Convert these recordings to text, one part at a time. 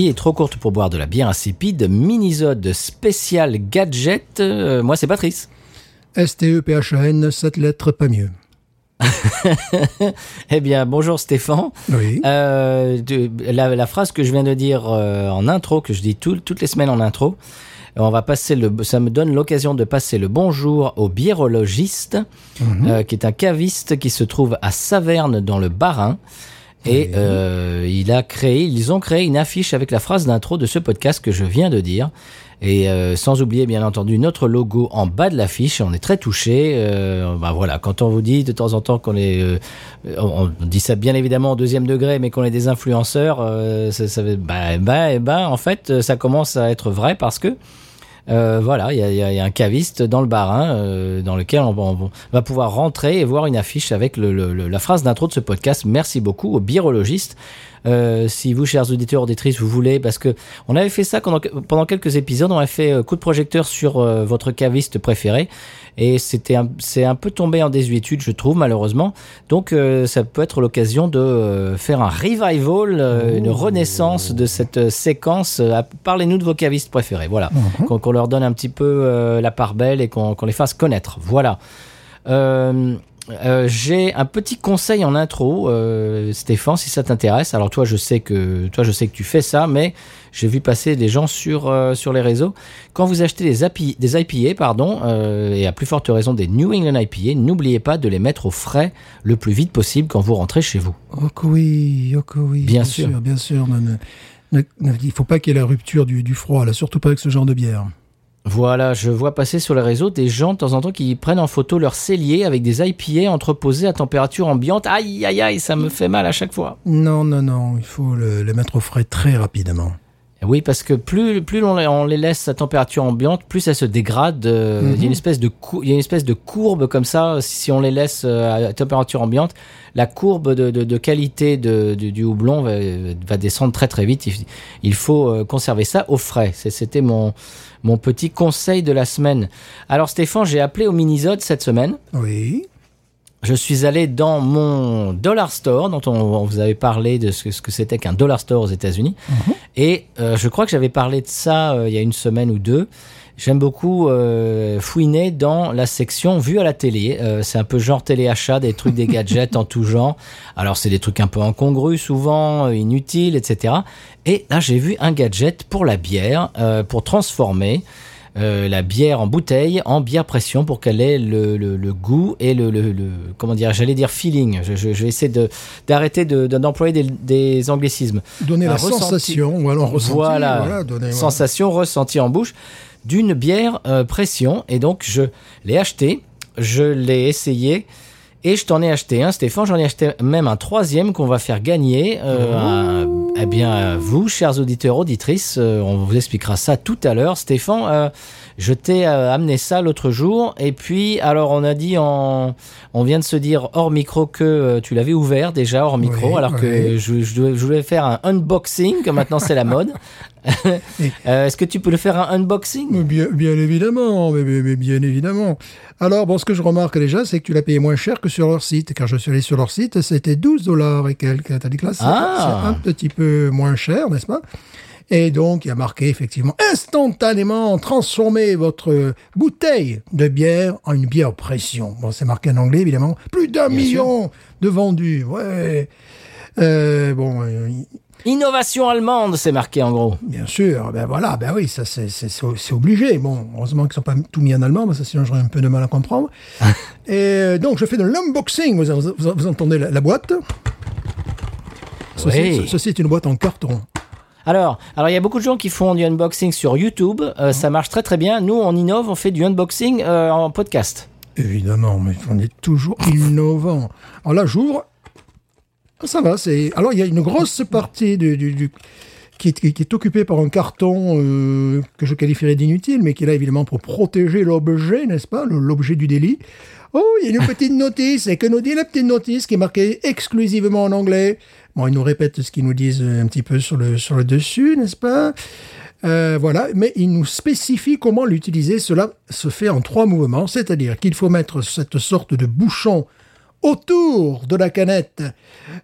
Vie est trop courte pour boire de la bière insipide. Minisode spécial gadget. Euh, moi, c'est Patrice. S-T-E-P-H-A-N, 7 lettres, pas mieux. Eh bien, bonjour Stéphane. Oui. Euh, de- la, la phrase que je viens de dire euh, en intro, que je dis tout- toutes les semaines en intro, on va passer le, ça me donne l'occasion de passer le bonjour au biérologiste, euh, qui est un caviste qui se trouve à Saverne dans le Bas-Rhin. Et euh, il a créé, ils ont créé une affiche avec la phrase d'intro de ce podcast que je viens de dire. Et euh, sans oublier bien entendu notre logo en bas de l'affiche, on est très touché. Euh, bah voilà, quand on vous dit de temps en temps qu'on est, euh, on, on dit ça bien évidemment au deuxième degré, mais qu'on est des influenceurs, euh, ça, ça, bah, bah, ben, en fait, ça commence à être vrai parce que euh, voilà, il y a, un caviste dans le Bas-Rhin euh, dans lequel on, va- pouvoir rentrer et voir une affiche avec le- la phrase d'intro de ce podcast. Merci beaucoup au birologiste. Euh, si vous, chers auditeurs, auditrices, vous voulez, parce que on avait fait ça pendant, pendant quelques épisodes, on avait fait euh, coup de projecteur sur euh, votre caviste préféré, et c'était c'est un peu tombé en désuétude, je trouve, malheureusement. Donc, ça peut être l'occasion de faire un revival, une renaissance de cette séquence. Parlez-nous de vos cavistes préférés, voilà, qu'on qu'on leur donne un petit peu la part belle et qu'on qu'on les fasse connaître. Voilà. Euh, euh, j'ai un petit conseil en intro, euh, Stéphane, si ça t'intéresse. Alors toi, je sais que toi, je sais que tu fais ça, mais j'ai vu passer des gens sur euh, sur les réseaux. Quand vous achetez des, API, des IPA, pardon, et à plus forte raison des New England IPA, n'oubliez pas de les mettre au frais le plus vite possible quand vous rentrez chez vous. Oh que oui, oh que oui. Bien sûr. Bien sûr. Ne- ne- il faut pas qu'il y ait la rupture du, du froid, là, surtout pas avec ce genre de bière. Voilà, je vois passer sur les réseaux des gens de temps en temps qui prennent en photo leur cellier avec des IPA entreposés à température ambiante. Aïe, aïe, aïe, ça me fait mal à chaque fois. Non, non, non, il faut le, les mettre au frais très rapidement. Oui, parce que plus, plus on, les- on les laisse à température ambiante, plus ça se dégrade. euh, Il y a une espèce de cou- il y a une espèce de courbe comme ça. Si on les laisse euh, à température ambiante, la courbe de, de- de qualité de, du- du houblon va, va descendre très très vite. Il, il faut euh, conserver ça au frais. C'était mon mon petit conseil de la semaine. Alors Stéphane, j'ai appelé au Minisode cette semaine. Oui. Je suis allé dans mon dollar store, dont on, on vous avait parlé de ce, que- ce que c'était qu'un dollar store aux États-Unis. Et euh, je crois que j'avais parlé de ça euh, il y a une semaine ou deux. J'aime beaucoup euh, fouiner dans la section vue à la télé. Euh, c'est un peu genre téléachat, des trucs, des gadgets en tout genre. Alors c'est des trucs un peu incongrus, souvent euh, inutiles, etc. Et là j'ai vu un gadget pour la bière, euh, pour transformer euh, la bière en bouteille en bière pression pour qu'elle ait le, le- le goût et le, le- comment dire j'allais dire feeling je, je- je vais essayer d'arrêter de- de- d'employer des, des anglicismes Donner Un la ressenti. sensation, ou alors ressenti. voilà, donner, voilà. sensation ressentie en bouche d'une bière euh, pression et donc je l'ai acheté je l'ai essayé et je t'en ai acheté un, Stéphane. J'en ai acheté même un troisième qu'on va faire gagner. Euh, à- eh bien, à vous, chers auditeurs, auditrices, euh, on vous expliquera ça tout à l'heure. Stéphane, euh, je t'ai amené ça l'autre jour. Et puis, alors, on a dit en, on vient de se dire hors micro que tu l'avais ouvert déjà hors micro, Oui, alors que je, je voulais faire un unboxing, que maintenant c'est la mode. Euh, Est-ce que tu peux le faire un unboxing? Bien, bien évidemment, mais, mais- mais bien évidemment. Alors, bon, ce que je remarque déjà, c'est que tu l'as payé moins cher que sur leur site. Car je suis allé sur leur site, c'était 12 dollars et quelques. T'as dit que là, c'est Ah. un petit peu moins cher, n'est-ce pas? Et donc, il y a marqué effectivement instantanément transformer votre bouteille de bière en une bière pression. Bon, c'est marqué en anglais, évidemment. Plus d'un million de vendus. Ouais. Euh, bon, euh, Innovation allemande, c'est marqué en gros. Bien sûr, ben voilà, ben oui, ça c'est c'est- obligé. Bon, heureusement qu'ils sont pas tout mis en allemand, parce que sinon j'aurais un peu de mal à comprendre. Et euh, donc je fais de l'unboxing. Vous, vous, vous- vous entendez la, la boîte? Ceci, Oui. ce- ceci est une boîte en carton. Alors, alors il y a beaucoup de gens qui font du unboxing sur YouTube. Euh, Ça marche très très bien. Nous, on innove, on fait du unboxing euh, en podcast. Évidemment, mais on est toujours innovant. Alors là, j'ouvre. Ça va, c'est. Alors il y a une grosse partie du, du- du- qui, est, qui est occupée par un carton euh, que je qualifierais d'inutile, mais qui est là évidemment pour protéger l'objet, n'est-ce pas, l'objet du délit. Oh, il y a une petite notice. Et que nous dit la petite notice qui est marquée exclusivement en anglais Bon, ils nous répètent ce qu'ils nous disent un petit peu sur le, sur le dessus, n'est-ce pas? Euh, voilà, mais il nous spécifie comment l'utiliser. Cela se fait en trois mouvements, c'est-à-dire qu'il faut mettre cette sorte de bouchon autour de la canette,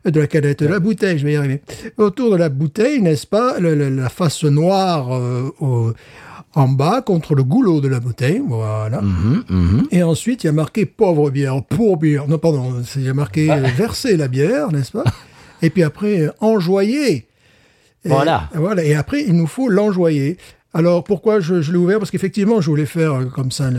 de la canette, de la bouteille, je vais y arriver, autour de la bouteille, n'est-ce pas, le- le- la face noire euh, au- en bas contre le goulot de la bouteille, voilà. Mhm, mhm. Et ensuite, il y a marqué pauvre bière, pour bière. Non, pardon, il y a marqué euh, verser la bière, n'est-ce pas? Et puis après, euh, enjoyer. Et- Voilà. Voilà. Et après, il nous faut l'enjoyer. Alors, pourquoi je, je l'ai ouvert? Parce qu'effectivement, je voulais faire euh, comme ça,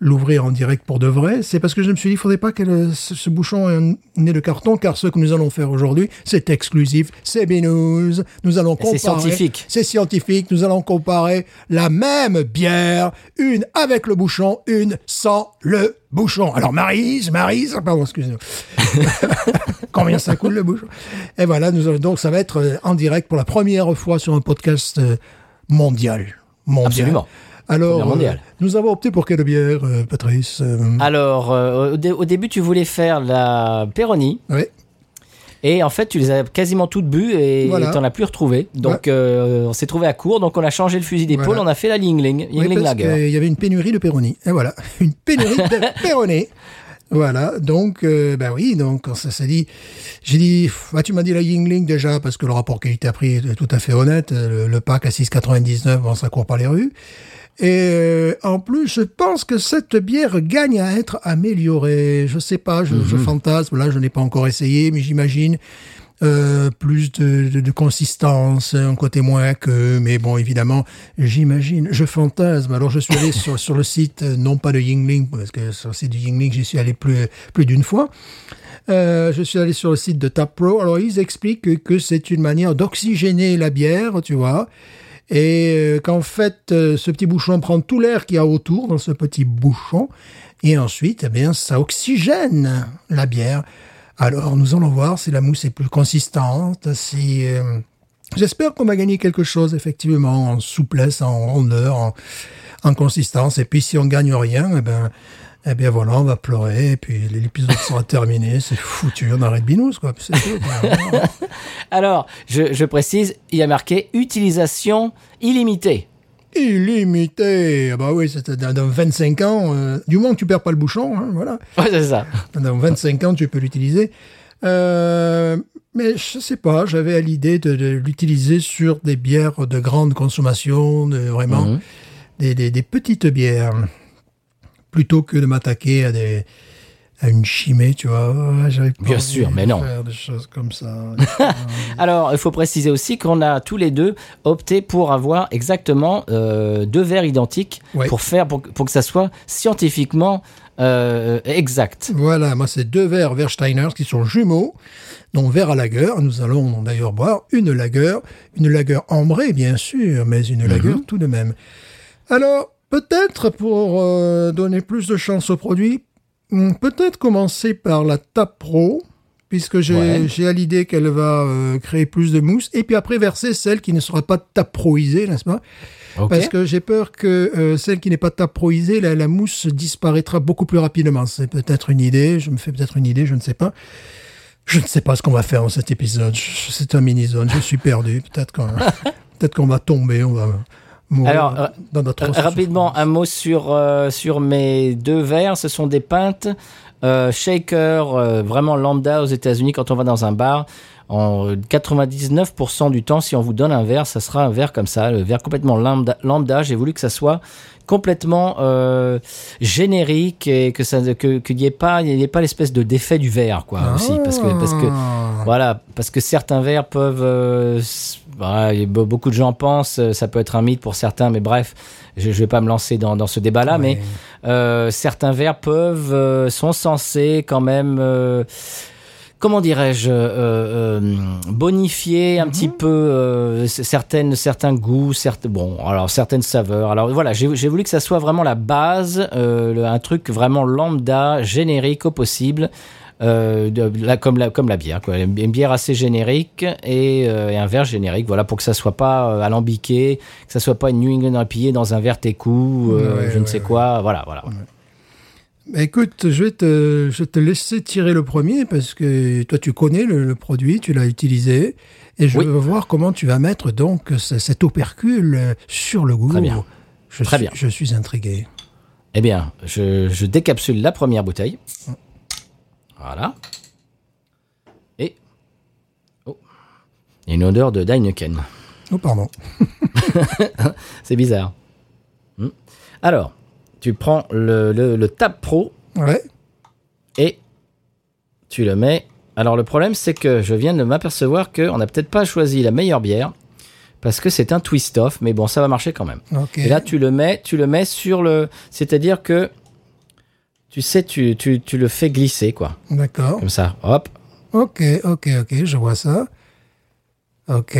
l'ouvrir en direct pour de vrai. C'est parce que je me suis dit, il faudrait pas que ce, ce bouchon ait un nez de carton, car ce que nous allons faire aujourd'hui, c'est exclusif, c'est binous. Nous allons Et c'est comparer. scientifique. C'est scientifique. Nous allons comparer la même bière, une avec le bouchon, une sans le bouchon. Alors, Marise, Marise, pardon, excusez-moi. Combien ça coûte le bouchon? Et voilà, nous allons- donc ça va être euh, en direct pour la première fois sur un podcast euh, mondial. mondial. Absolument. Alors, mondiale. euh, nous avons opté pour quelle bière, euh, Patrice Euh, Alors, au, dé- au début, tu voulais faire la Peroni. oui. Et en fait, tu les as quasiment toutes bues et Voilà. t'en as plus retrouvé. Donc, euh, on s'est trouvé à court. Donc, on a changé le fusil d'épaule. Voilà. On a fait la Yingling, Oui, Yingling parce Lager. qu'il y avait une pénurie de Peroni. Et voilà, une pénurie de Peroni. Voilà, donc, euh, ben oui, donc, quand ça s'est dit, j'ai dit, bah, tu m'as dit la Yingling déjà, parce que le rapport qualité-prix est tout à fait honnête. Le, le pack à 6,99, bon, ça court pas les rues. Et euh, en plus, je pense que cette bière gagne à être améliorée. Je sais pas, je, je fantasme. Là, je n'ai pas encore essayé, mais j'imagine euh, plus de, consistance, un côté moins que. Mais bon, évidemment, j'imagine, je fantasme. Alors, je suis allé sur, le site, euh, non pas de Yingling, parce que sur le site de Yingling, j'y suis allé plus, plus d'une fois. Euh, je suis allé sur le site de TapPro. Alors, ils expliquent que, que c'est une manière d'oxygéner la bière, tu vois. Et qu'en fait, ce petit bouchon prend tout l'air qu'il y a autour dans ce petit bouchon. Et ensuite, eh bien, ça oxygène la bière. Alors, nous allons voir si la mousse est plus consistante, si... euh, J'espère qu'on va gagner quelque chose, effectivement, en souplesse, en rondeur, en, en consistance. Et puis, si on gagne rien, eh ben, eh bien voilà, on va pleurer. Et puis, l'épisode sera terminé. C'est foutu, on arrête binous, quoi. Quoi. Alors, je, je précise, il y a marqué utilisation illimitée. Illimité. Ah Bah oui, c'était dans, dans 25 ans. euh, du moins tu perds pas le bouchon, hein, voilà. Ouais, c'est ça. Dans 25 ans, tu peux l'utiliser. Euh, mais je sais pas, j'avais à l'idée de, de l'utiliser sur des bières de grande consommation, de vraiment Mhm. des, des- des petites bières, plutôt que de m'attaquer à des à une chimée, tu vois. J'avais pas Bien sûr, mais non. Faire des choses comme ça. Alors, il faut préciser aussi qu'on a tous les deux opté pour avoir exactement euh, deux verres identiques Ouais. pour faire pour, pour que ça soit scientifiquement euh, exact. Voilà, moi c'est deux verres Versteiners qui sont jumeaux, dont verre à lager. Nous allons d'ailleurs boire une lager, une lager ambrée bien sûr, mais une lager tout de même. Alors, peut-être pour euh, donner plus de chance au produit, peut-être commencer par la Tap Pro, puisque j'ai Ouais. à l'idée qu'elle va euh, créer plus de mousse, et puis après verser celle qui ne sera pas taproisée, n'est-ce pas? Parce que j'ai peur que euh, celle qui n'est pas taproisée, la, la mousse disparaîtra beaucoup plus rapidement. C'est peut-être une idée, je me fais peut-être une idée, je ne sais pas. Je ne sais pas ce qu'on va faire dans cet épisode. C'est un mini-zone, je suis perdu. Peut-être qu'on peut qu'on va tomber, on va Alors, dans notre rapidement, un mot sur, euh, sur mes deux verres. Ce sont des pintes euh, shaker, euh, vraiment lambda aux États-Unis quand on va dans un bar. En 99% du temps, si on vous donne un verre, ça sera un verre comme ça, le verre complètement lambda. lambda. J'ai voulu que ça soit complètement euh, générique et que ça que qu'il n'y ait pas il n'y ait pas l'espèce de défait du verre quoi aussi parce que parce que Ah. voilà, parce que certains verres peuvent. euh, be- beaucoup de gens pensent, euh, ça peut être un mythe pour certains, mais bref, je ne vais pas me lancer dans, dans ce débat-là, mais euh, certains verres peuvent, euh, sont censés quand même. euh, Comment dirais-je, bonifier un petit peu certaines, certains goûts, certes, bon, alors certaines saveurs. Alors voilà, j'ai voulu que ça soit vraiment la base, le- un truc vraiment lambda, générique au possible, euh, de, la, comme, la, comme la bière, quoi. Une bière assez générique et, euh, et un verre générique, voilà, pour que ça soit pas euh, alambiqué, que ça soit pas une New England IPA dans un verre técou, Ouais, je ne ouais, sais ouais. quoi, voilà, voilà. Bah, Écoute, je vais, te, je vais te laisser tirer le premier parce que toi, tu connais le, le produit, tu l'as utilisé. Et je Oui. veux voir comment tu vas mettre donc ce- cet opercule sur le goût. Très bien. Je Très suis, bien. Je suis intrigué. Eh bien, je, je décapsule la première bouteille. Voilà. Et. Oh. Il y a une odeur de Heineken. Oh, pardon. C'est bizarre. Hmm. Alors, tu prends le, le, le Tab Pro Ouais. et tu le mets. Alors, le problème, c'est que je viens de m'apercevoir qu'on n'a peut-être pas choisi la meilleure bière parce que c'est un twist-off, mais bon, ça va marcher quand même. Et là, tu le mets, tu le mets sur le. C'est-à-dire que. Tu sais, tu, tu, tu le fais glisser, quoi. D'accord. Comme ça. Hop. Ok, ok, ok, je vois ça. Ok.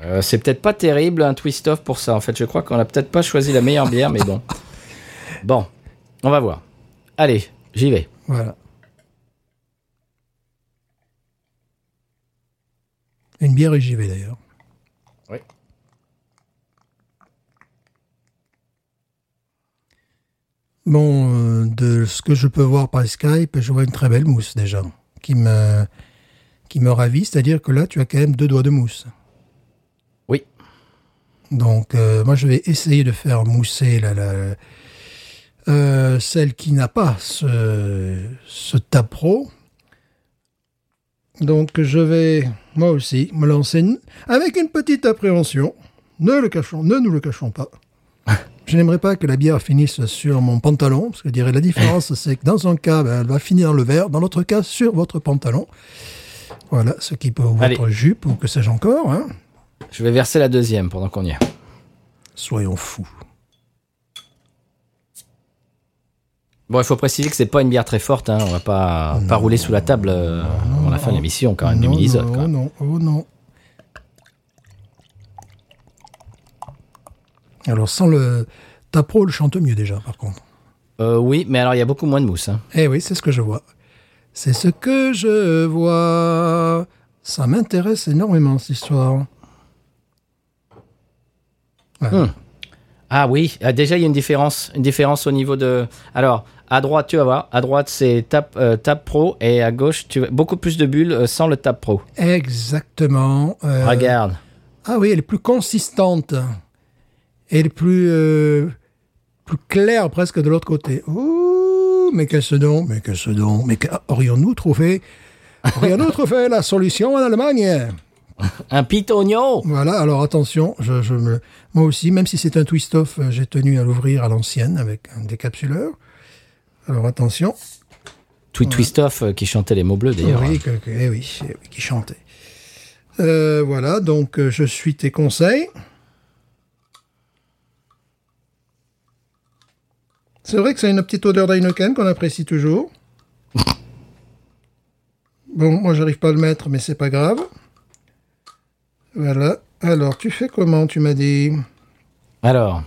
Euh, c'est peut-être pas terrible un twist-off pour ça. En fait, je crois qu'on a peut-être pas choisi la meilleure bière, mais bon. Bon, on va voir. Allez, j'y vais. Voilà. Une bière et j'y vais d'ailleurs. Bon, euh, de ce que je peux voir par Skype, je vois une très belle mousse déjà, qui me, qui me ravit. C'est-à-dire que là, tu as quand même deux doigts de mousse. Oui. Donc, euh, moi, je vais essayer de faire mousser la, la- euh, celle qui n'a pas ce, ce tab pro. Donc, je vais, moi aussi, me lancer avec une petite appréhension. Ne le cachons, ne nous le cachons pas. Je n'aimerais pas que la bière finisse sur mon pantalon, parce que je dirais la différence, c'est que dans un cas, ben, elle va finir dans le verre, dans l'autre cas, sur votre pantalon. Voilà, ce qui peut, Allez. votre jupe, ou que sais-je encore. Hein. Je vais verser la deuxième pendant qu'on y est. Soyons fous. Bon, il faut préciser que c'est pas une bière très forte. Hein. On va pas, pas rouler sous la table euh, avant la fin de l'émission, quand même, du non, mini-zone, non, non, oh non. Alors, sans le Tapro, le chante mieux déjà, par contre. Euh, oui, mais alors il y a beaucoup moins de mousse. hein. Eh oui, c'est ce que je vois. C'est ce que je vois. Ça m'intéresse énormément, cette histoire. Ah oui, ah, déjà il y a une différence, une différence au niveau de. Alors à droite tu vas voir, à droite c'est Tab, euh, Pro et à gauche tu beaucoup plus de bulles euh, sans le Tab Pro. Exactement. euh, Regarde. Ah oui, elle est plus consistante. Est plus, euh, plus claire presque de l'autre côté. Ouh, mais qu'est-ce donc Mais qu'est-ce donc Mais aurions-nous trouvé? Aurions-nous trouvé la solution en Allemagne? Un pitonio. Voilà, alors attention, je, je me, moi aussi, même si c'est un twist-off, euh, j'ai tenu à l'ouvrir à l'ancienne avec un décapsuleur. Alors attention. Tweet Twistoff euh, qui chantait les mots bleus d'ailleurs. Oui, que- eh oui, eh oui, qui chantait. Euh, voilà, donc je suis tes conseils. C'est vrai que c'est une petite odeur d'Heineken qu'on apprécie toujours. Bon, moi j'arrive pas à le mettre, mais c'est pas grave. Voilà. Alors, tu fais comment, tu m'as dit? Alors,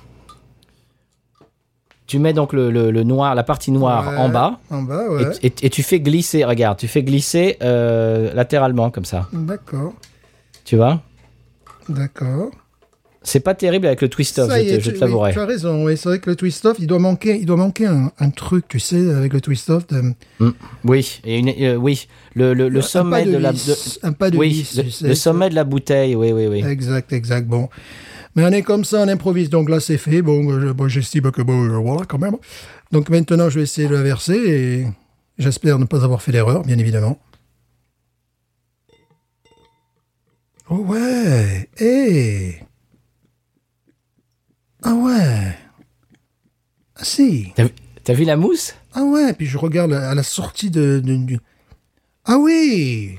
tu mets donc le, le- le noir, la partie noire Ouais, en bas. En bas, Et, ouais. et- et tu fais glisser, regarde, tu fais glisser euh, latéralement comme ça. D'accord, Tu vois? D'accord. C'est pas terrible avec le twist-off, Ça je te, est, je tu, te l'avouerai. oui, tu as raison, oui, c'est vrai que le twist-off, il doit manquer, il doit manquer un, un truc, tu sais, avec le twist-off. de- Oui, et une- euh, oui, le, le, le sommet de, la. vis, de- un pas de oui, vis, le, sais, le sommet de la bouteille, oui, oui, oui. Exact, exact, bon. Mais on est comme ça, on improvise, donc là c'est fait, bon, je- bon, j'estime que bon, euh, voilà, quand même. Donc maintenant, je vais essayer de la verser et j'espère ne pas avoir fait d'erreur, bien évidemment. Oh ouais, hé Ah ouais Ah si T'as vu- T'as vu la mousse? Ah ouais, puis je regarde à la sortie de... Ah oui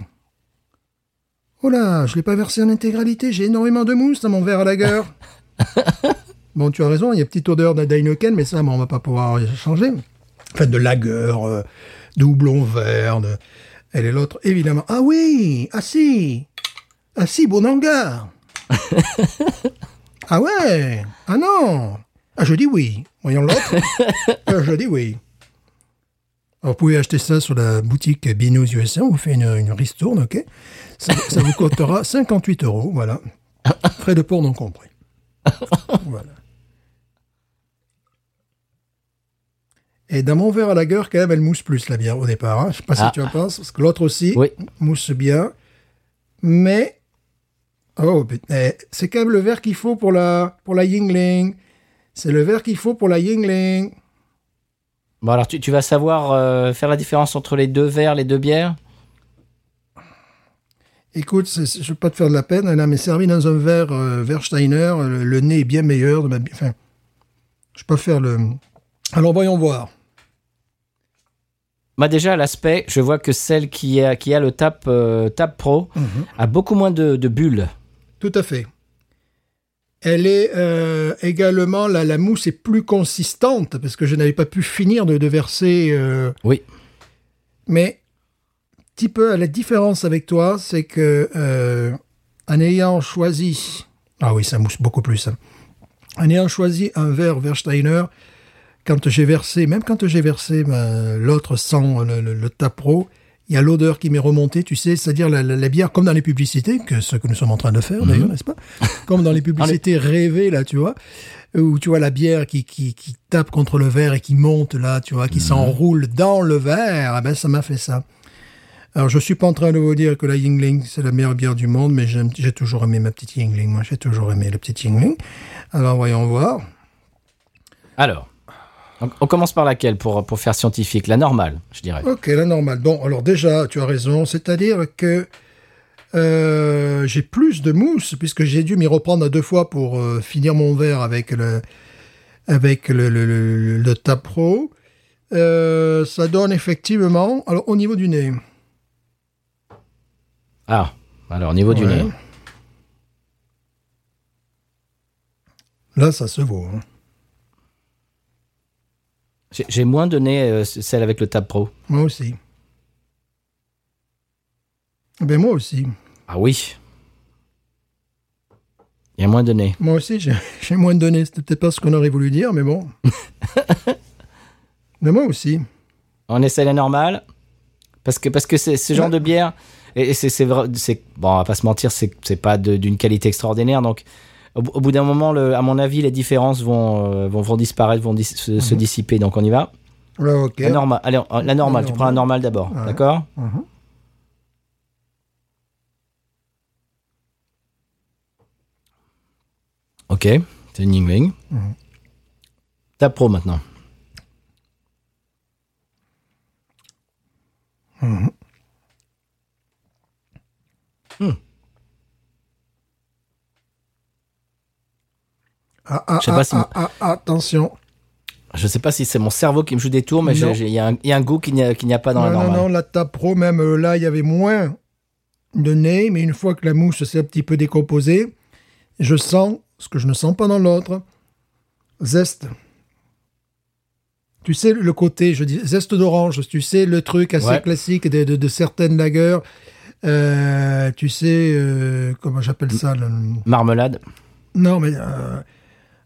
Oh là, je l'ai pas versé en intégralité, j'ai énormément de mousse dans mon verre à lager. bon, tu as raison, il y a une petite odeur de Heineken, mais ça, bon, on va pas pouvoir changer. Enfin, de lager, euh, de houblon vert, de... Elle est l'autre, évidemment. Ah oui Ah si Ah si, bon hangar Ah ouais? Ah non? Ah, je dis oui. Voyons l'autre. Euh, je dis oui. Alors, vous pouvez acheter ça sur la boutique Binous USA, on vous fait une, une ristourne, ok? Ça, ça vous coûtera 58 euros, voilà. Frais de port non compris. voilà. Et dans mon verre à lager, quand même, elle mousse plus la bière au départ. Hein. Je sais pas Ah. si tu en penses, parce que l'autre aussi Oui. mousse bien. Mais, oh, putain, eh, c'est quand même le verre qu'il faut pour la, pour la Yingling. C'est le verre qu'il faut pour la Yingling. Bon, alors tu, tu vas savoir euh, faire la différence entre les deux verres, les deux bières? Écoute, je ne veux pas te faire de la peine, là, mais servi dans un verre euh, Versteiner, le, le nez est bien meilleur. De ma, enfin, je peux faire le. Alors voyons voir. Bah déjà, à l'aspect, je vois que celle qui a, qui a le Tap, euh, Tap Pro a beaucoup moins de, de bulles. Tout à fait. Elle est euh, également, la, la mousse est plus consistante parce que je n'avais pas pu finir de, de verser. euh, Oui. mais petit peu la différence avec toi, c'est que euh, en ayant choisi, ah oui, ça mousse beaucoup plus. hein. En ayant choisi un verre Versteiner, quand j'ai versé, même quand j'ai versé ben, l'autre sans le, le, le Tapro, il y a l'odeur qui m'est remontée, tu sais, c'est-à-dire la, la- la bière comme dans les publicités, que ce que nous sommes en train de faire d'ailleurs, n'est-ce pas? Comme dans les publicités rêvées, là, tu vois, où tu vois la bière qui, qui, qui tape contre le verre et qui monte, là, tu vois, qui s'enroule dans le verre, eh ben ça m'a fait ça. Alors, je suis pas en train de vous dire que la Yingling, c'est la meilleure bière du monde, mais j'ai toujours aimé ma petite Yingling. Moi, j'ai toujours aimé le petit Yingling. Alors, voyons voir. Alors, on, on commence par laquelle pour, pour faire scientifique? La normale, je dirais. Ok, la normale. Bon, alors déjà, tu as raison. C'est-à-dire que euh, j'ai plus de mousse, puisque j'ai dû m'y reprendre deux fois pour euh, finir mon verre avec le, avec le, le, le, le Tapro. Euh, ça donne effectivement... Alors, au niveau du nez... Ah, alors au niveau du nez. Là, ça se vaut. hein. J'ai- moins nez, euh, celle avec le Tap Pro. Moi aussi. Ben moi aussi. Ah oui. Il y a moins nez. Moi aussi, j'ai moins nez. C'était peut-être pas ce qu'on aurait voulu dire, mais bon. mais moi aussi. On essaie la normale parce que parce que ce genre de bière et c'est vrai bon on va pas se mentir c'est pas d'une qualité extraordinaire donc au, au bout d'un moment le, à mon avis les différences vont euh, vont, vont disparaître vont dis- se, se dissiper. Donc on y va la normale allez on- la normale. Tu prends la normale. d'abord Ouais. d'accord Mhm. ok c'est une Yingling Mhm. ta pro maintenant Ah, ah, Je sais pas ah, si- ah, attention. je sais pas si c'est mon cerveau qui me joue des tours mais Non. il y, a un- il y a un goût qu'il n'y a, a pas dans non, la non, normale non, la table pro, même euh, là, il y avait moins de nez, mais une fois que la mousse s'est un petit peu décomposée, je sens ce que je ne sens pas dans l'autre. Zeste. Tu sais, le côté, je dis, zeste d'orange, tu sais, le truc assez Ouais. classique de, de- de certaines lagueurs. Euh, tu sais, euh, comment j'appelle ça le- marmelade Non, mais euh,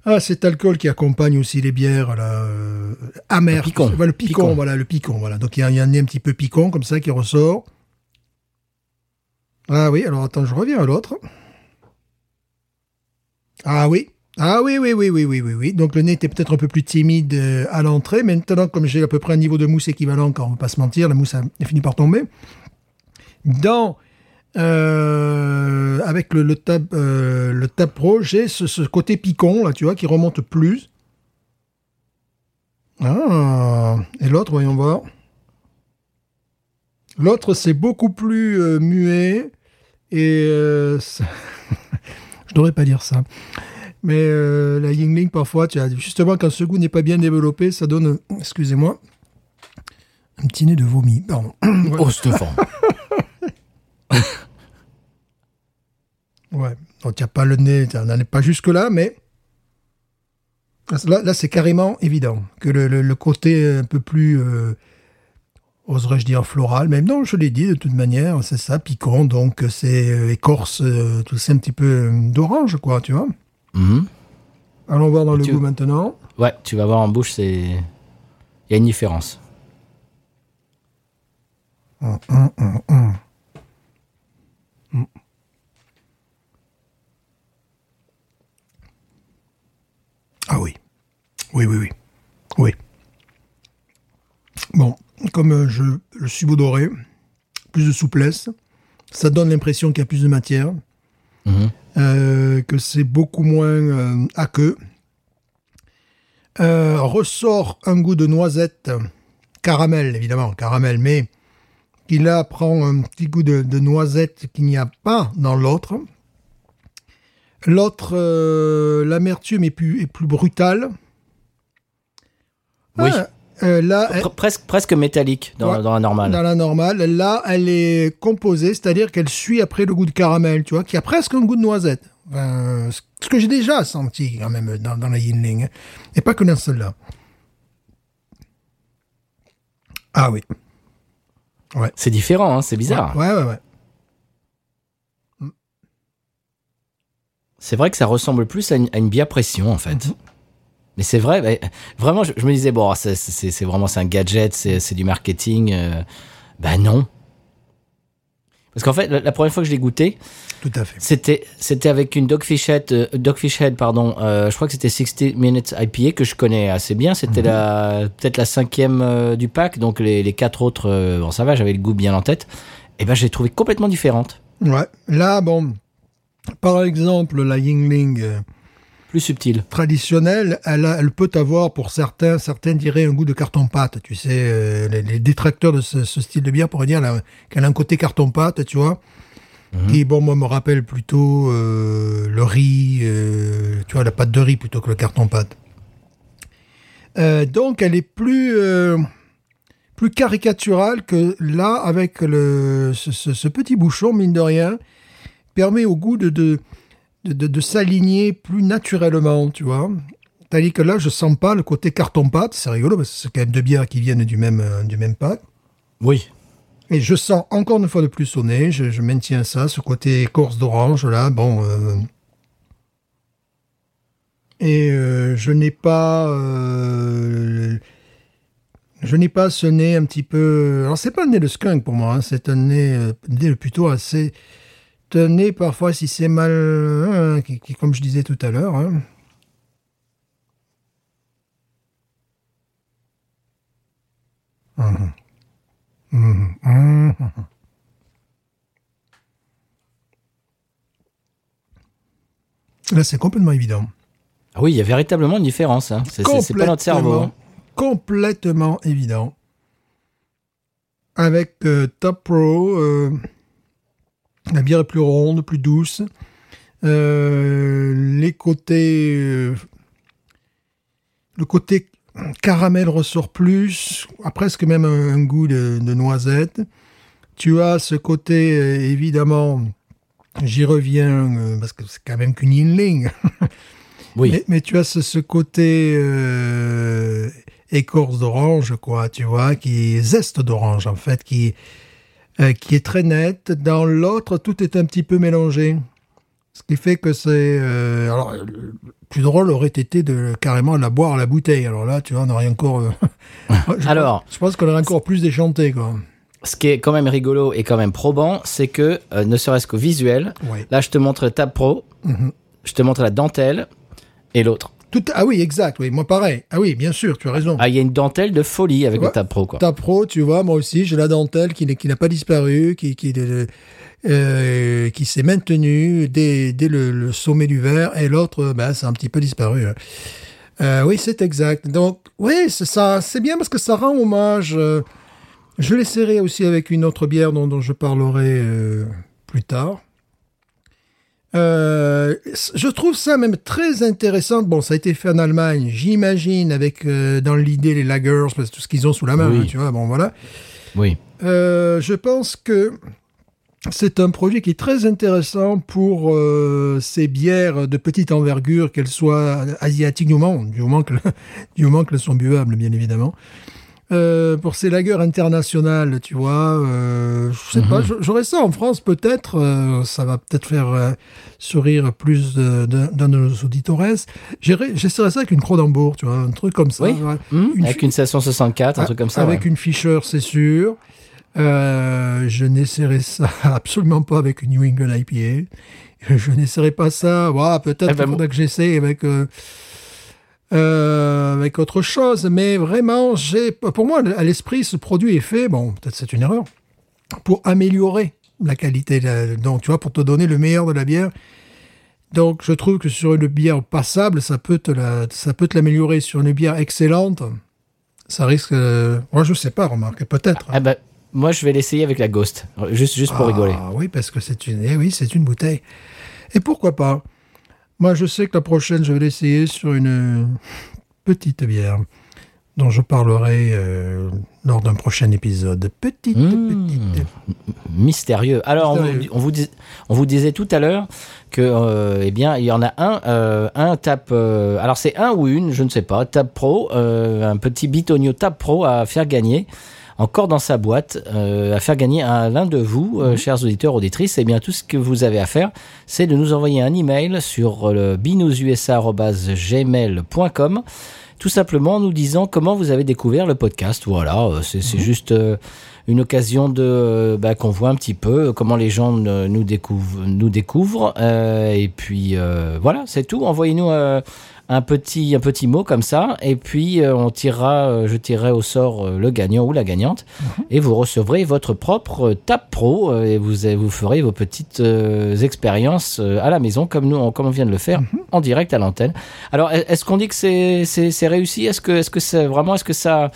ah, cet alcool qui accompagne aussi les bières là, euh, amères. Le picon. Voilà, le picon, Picon. voilà, le picon, voilà. Donc il y, a- il y a un nez un petit peu picon comme ça qui ressort. Ah oui, alors attends, je reviens à l'autre. Ah oui. Ah oui, oui, oui, oui, oui, oui, oui. Donc le nez était peut-être un peu plus timide euh, à l'entrée. Maintenant, comme j'ai à peu près un niveau de mousse équivalent, quand on va pas se mentir, la mousse a, a fini par tomber. Dans euh, avec le, le tab euh, le tab pro, j'ai ce, ce côté picon là, tu vois, qui remonte plus. Ah, et l'autre, voyons voir. L'autre, c'est beaucoup plus euh, muet et ça- je devrais pas dire ça. Mais la Yingling, parfois, tu as justement quand ce goût n'est pas bien développé, ça donne, excusez-moi, un petit nez de vomi. Pardon. oh Stéphane Ouais. Donc, il n'y a pas le nez, on n'en est pas jusque-là, mais là, là c'est carrément évident que le, le- le côté un peu plus, euh, oserais-je dire, floral, même non, je l'ai dit de toute manière, c'est ça, piquant, donc c'est euh, écorce, euh, tout ça un petit peu euh, d'orange, quoi, tu vois. Mhm. Allons voir dans le goût maintenant. Ouais, tu vas voir en bouche, c'est. Il y a une différence. Ah oui. Oui, oui, oui. Oui. Bon, comme euh, je le subodoré, plus de souplesse, ça donne l'impression qu'il y a plus de matière, Mhm. euh, que c'est beaucoup moins euh, aqueux. euh, ressort un goût de noisette, caramel évidemment, caramel, mais qui là prend un petit goût de, de noisette qu'il n'y a pas dans l'autre. L'autre, euh, l'amertume est plus, est plus brutale. Oui. Ah, euh, là, elle- presque, presque métallique dans, Ouais. dans la normale. dans la normale, là, elle est composée, c'est-à-dire qu'elle suit après le goût de caramel, tu vois, qui a presque un goût de noisette. Enfin, ce que j'ai déjà senti quand même dans, dans la Yinling, hein. et pas que dans celle-là. Ah oui. C'est différent, hein, c'est bizarre. Ouais, ouais, ouais. C'est vrai que ça ressemble plus à une, à une bière pression, en fait. Mhm. Mais c'est vrai, mais vraiment, je, je me disais, bon, c'est- vraiment c'est un gadget, c'est du marketing. euh, ben non. Parce qu'en fait, la, la première fois que je l'ai goûté, Tout à fait. c'était c'était avec une Dogfish Head, euh, Dogfish Head pardon, euh, je crois que c'était 60 Minutes IPA que je connais assez bien. C'était la peut-être la cinquième euh, du pack, donc les, les quatre autres, euh, bon ça va, j'avais le goût bien en tête. Et ben, je l'ai trouvé complètement différente, Ouais. Là, bon, par exemple, la Yingling euh, plus subtile. traditionnelle, elle, a- elle peut avoir pour certains, certains diraient un goût de carton-pâte. Tu sais, euh, les, les détracteurs de ce, ce style de bière pourraient dire qu'elle a un côté carton-pâte, tu vois. Qui, bon, moi, me rappelle plutôt euh, le riz, euh, tu vois, la pâte de riz plutôt que le carton-pâte. Donc, elle est plus, plus caricaturale que là, avec le, ce, ce- ce petit bouchon, mine de rien, permet au goût de, de, de, de- de s'aligner plus naturellement, tu vois. Tandis que là, je sens pas le côté carton-pâte. C'est rigolo parce que c'est quand même deux bières qui viennent du même, euh, du même pack. Oui. Et je sens encore une fois de plus nez, je, je maintiens ça, ce côté écorce d'orange, là, bon... euh, et euh, je n'ai pas... je n'ai pas ce nez un petit peu... Alors, c'est pas un nez de skunk pour moi, hein, c'est un nez, euh, un nez plutôt assez... C'est un nez, parfois, si c'est mal... hein, qui, qui, comme je disais tout à l'heure... hein. Mhm. Mhm. Mhm. Là, c'est complètement évident. Ah oui, il y a véritablement une différence. Hein. C'est- pas notre cerveau. hein. Complètement évident. Avec euh, Top Pro, euh, la bière est plus ronde, plus douce. Euh, les côtés. euh, le côté caramel ressort plus, a presque même un, un goût de, de noisette. Tu as ce côté, euh, évidemment, j'y reviens, parce que c'est quand même qu'une Yinling. Oui. Mais, mais tu as ce, ce côté écorce d'orange, quoi, tu vois, qui est zeste d'orange, en fait, qui, euh, qui est très net. Dans l'autre, tout est un petit peu mélangé. Ce qui fait que c'est... euh, alors, le plus drôle aurait été de carrément la boire à la bouteille. Alors là, tu vois, on aurait encore... euh, je Alors, je pense qu'on aurait encore plus déchanté, quoi. ce qui est quand même rigolo et quand même probant, c'est que, euh, ne serait-ce qu'au visuel, Ouais. là, je te montre Tab Pro, Mhm. je te montre la dentelle et l'autre. Tout, ah oui, exact, oui, moi pareil. Ah oui, bien sûr, tu as raison. Ah, il y a une dentelle de folie avec Ouais. le Tab Pro, quoi. Ta pro, tu vois, moi aussi, j'ai la dentelle qui, n'est- qui n'a pas disparu, qui, qui, euh, euh, qui s'est maintenue dès, dès le, le sommet du verre, et l'autre, ben, a un petit peu disparu. hein. Euh, oui, c'est exact. Donc, oui, c'est ça, c'est bien parce que ça rend hommage. euh, je l'essaierai aussi avec une autre bière dont, dont je parlerai euh, plus tard. Euh, je trouve ça même très intéressant. Bon, ça a été fait en Allemagne, j'imagine, avec euh, dans l'idée les lagers, parce que tout ce qu'ils ont sous la main, Oui. hein, tu vois. Bon, voilà. Oui. Euh, je pense que c'est un produit qui est très intéressant pour ces bières de petite envergure, qu'elles soient asiatiques du moment, du moment que du moment qu'elles sont buvables, bien évidemment. Euh, pour ces lagers internationales, tu vois, euh, je sais pas, j'aurais ça en France peut-être, euh, ça va peut-être faire euh, sourire plus de- de- d'un de nos auditeurs. J'irais- J'essaierais ça avec une Cronenbourg, tu vois, un truc comme ça. Oui. ouais. Hum, Une avec une 764, un truc comme ça. Avec ouais. une Fischer, c'est sûr. Euh, je n'essaierai ça absolument pas avec une New England IPA. Je n'essaierai pas ça. Voilà, peut-être Eh ben, que j'essaie avec, euh, avec autre chose. Mais vraiment, j'ai, pour moi, à l'esprit, ce produit est fait. Bon, peut-être c'est une erreur. Pour améliorer la qualité. Donc, tu vois, pour te donner le meilleur de la bière. Donc, je trouve que sur une bière passable, ça peut te la, ça peut te l'améliorer. Sur une bière excellente, ça risque. euh, Moi, je sais pas, remarque, peut-être. Ah bah, moi, je vais l'essayer avec la Ghost, juste, juste pour rigoler. Ah oui, parce que c'est une, eh oui, c'est une bouteille. Et pourquoi pas? Moi, je sais que la prochaine, je vais l'essayer sur une petite bière dont je parlerai euh, lors d'un prochain épisode. Petite, Mmh. petite. Mystérieux. Alors, on vous, Mystérieux. on vous dis- on vous disait tout à l'heure que, euh, eh bien, il y en a un, euh, un Tap. euh, alors, c'est un ou une, je ne sais pas, Tap Pro, euh, un petit bitonio Tap Pro à faire gagner. Encore dans sa boîte, euh, à faire gagner à l'un de vous, euh, chers auditeurs, auditrices, eh bien, tout ce que vous avez à faire, c'est de nous envoyer un email sur le binoususa.gmail.com tout simplement en nous disant comment vous avez découvert le podcast. Voilà, euh, c'est c'est juste une occasion de bah, qu'on voit un petit peu comment les gens nous découvrent, nous découvrent. euh, et puis euh, voilà, c'est tout. Envoyez-nous euh, un petit un petit mot comme ça, et puis euh, on tirera, euh, je tirerai au sort euh, le gagnant ou la gagnante, et vous recevrez votre propre Tap Pro euh, et vous euh, vous ferez vos petites euh, expériences euh, à la maison comme nous, on- comme on vient de le faire en direct à l'antenne. Alors, est- est-ce qu'on dit que c'est c'est c'est réussi? Est-ce que est-ce que c'est vraiment est-ce que ça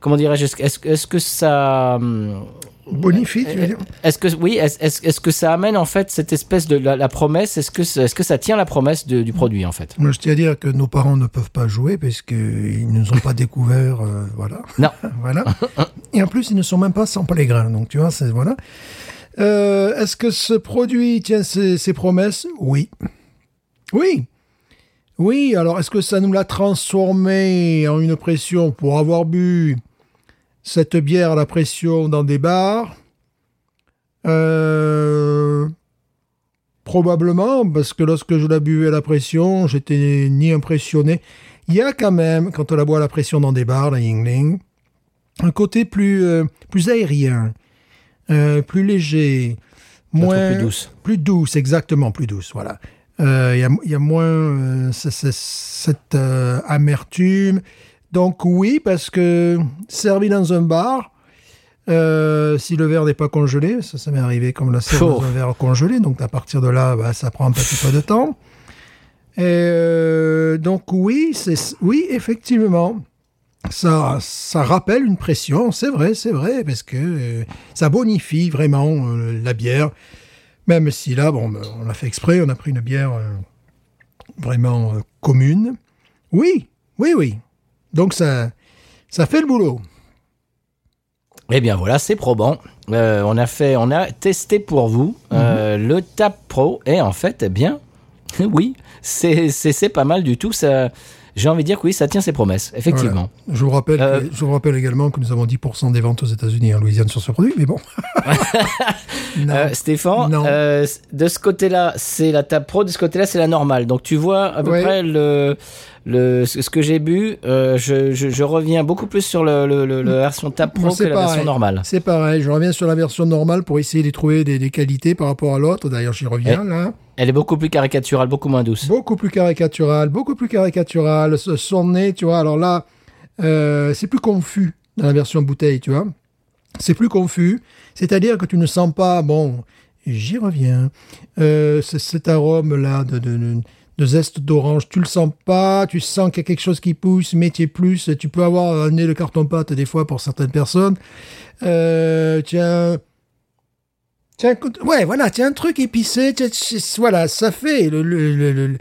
comment dirais-je est-ce que- est-ce que- est-ce que ça hum, Bonifie, tu veux dire est-ce que oui est-ce que ça amène en fait cette espèce de la, la promesse Est-ce que est-ce que ça tient la promesse de- du produit en fait? Moi, je tiens à dire que nos parents ne peuvent pas jouer parce qu'ils ne nous ont pas découvert, euh, voilà. Non. voilà. Et en plus, ils ne sont même pas sans grains. Donc, tu vois, c'est voilà. Euh, Est-ce que ce produit tient ses, ses promesses? Oui. Oui. Oui. Alors, est-ce que ça nous l'a transformé en une pression pour avoir bu? Cette bière à la pression dans des bars Euh, Probablement, parce que lorsque je la buvais à la pression, j'étais ni impressionné. Il y a quand même, quand on la boit à la pression dans des bars, la Yingling, un côté plus, euh, plus aérien, euh, plus léger, moins plus douce. plus douce, exactement, plus douce, voilà. Il y, y a moins ce- ce- cette amertume. Donc oui, parce que servi dans un bar, euh, si le verre n'est pas congelé, ça, ça m'est arrivé comme la servir Oh. dans un verre congelé, donc à partir de là, bah, ça prend un petit peu de temps. Et euh, donc oui, c'est oui, effectivement. Ça, ça rappelle une pression, c'est vrai, c'est vrai, parce que euh, ça bonifie vraiment la bière. Même si là, bon, ben, on l'a fait exprès, on a pris une bière vraiment commune. Oui, oui, oui. Donc ça, ça fait le boulot. Eh bien voilà, c'est probant. Euh, on a fait, on a testé pour vous euh, le Tap Pro et en fait, eh bien, oui, c'est pas mal du tout. Ça, j'ai envie de dire que oui, ça tient ses promesses, effectivement. Voilà. Je vous rappelle, Euh, je vous rappelle également que nous avons 10% des ventes aux États-Unis et en Louisiane sur ce produit, mais bon. Non. Euh, Stéphane, Non. euh, de ce côté-là, c'est la Tap Pro, de ce côté-là, c'est la normale. Donc tu vois à peu Ouais. près le, le, ce que j'ai bu. euh, je, je, je reviens beaucoup plus sur le, le, le- la version Tap Pro Moi, que la version normale. C'est pareil, je reviens sur la version normale pour essayer de trouver des, des qualités par rapport à l'autre. D'ailleurs, j'y reviens là. Elle est beaucoup plus caricaturale, beaucoup moins douce. Beaucoup plus caricatural, beaucoup plus caricatural. Ce- Son nez, tu vois, alors là, euh, c'est plus confus dans la version bouteille, tu vois. C'est plus confus. C'est-à-dire que tu ne sens pas, bon, j'y reviens, euh, cet arôme-là de, de, de- de zeste d'orange, tu le sens pas, tu sens qu'il y a quelque chose qui pousse, mais tu es plus, tu peux avoir un nez de carton-pâte des fois pour certaines personnes. Euh, tiens, tiens, ouais, voilà, tiens, un truc épicé, tiens, voilà, ça fait le, le, le-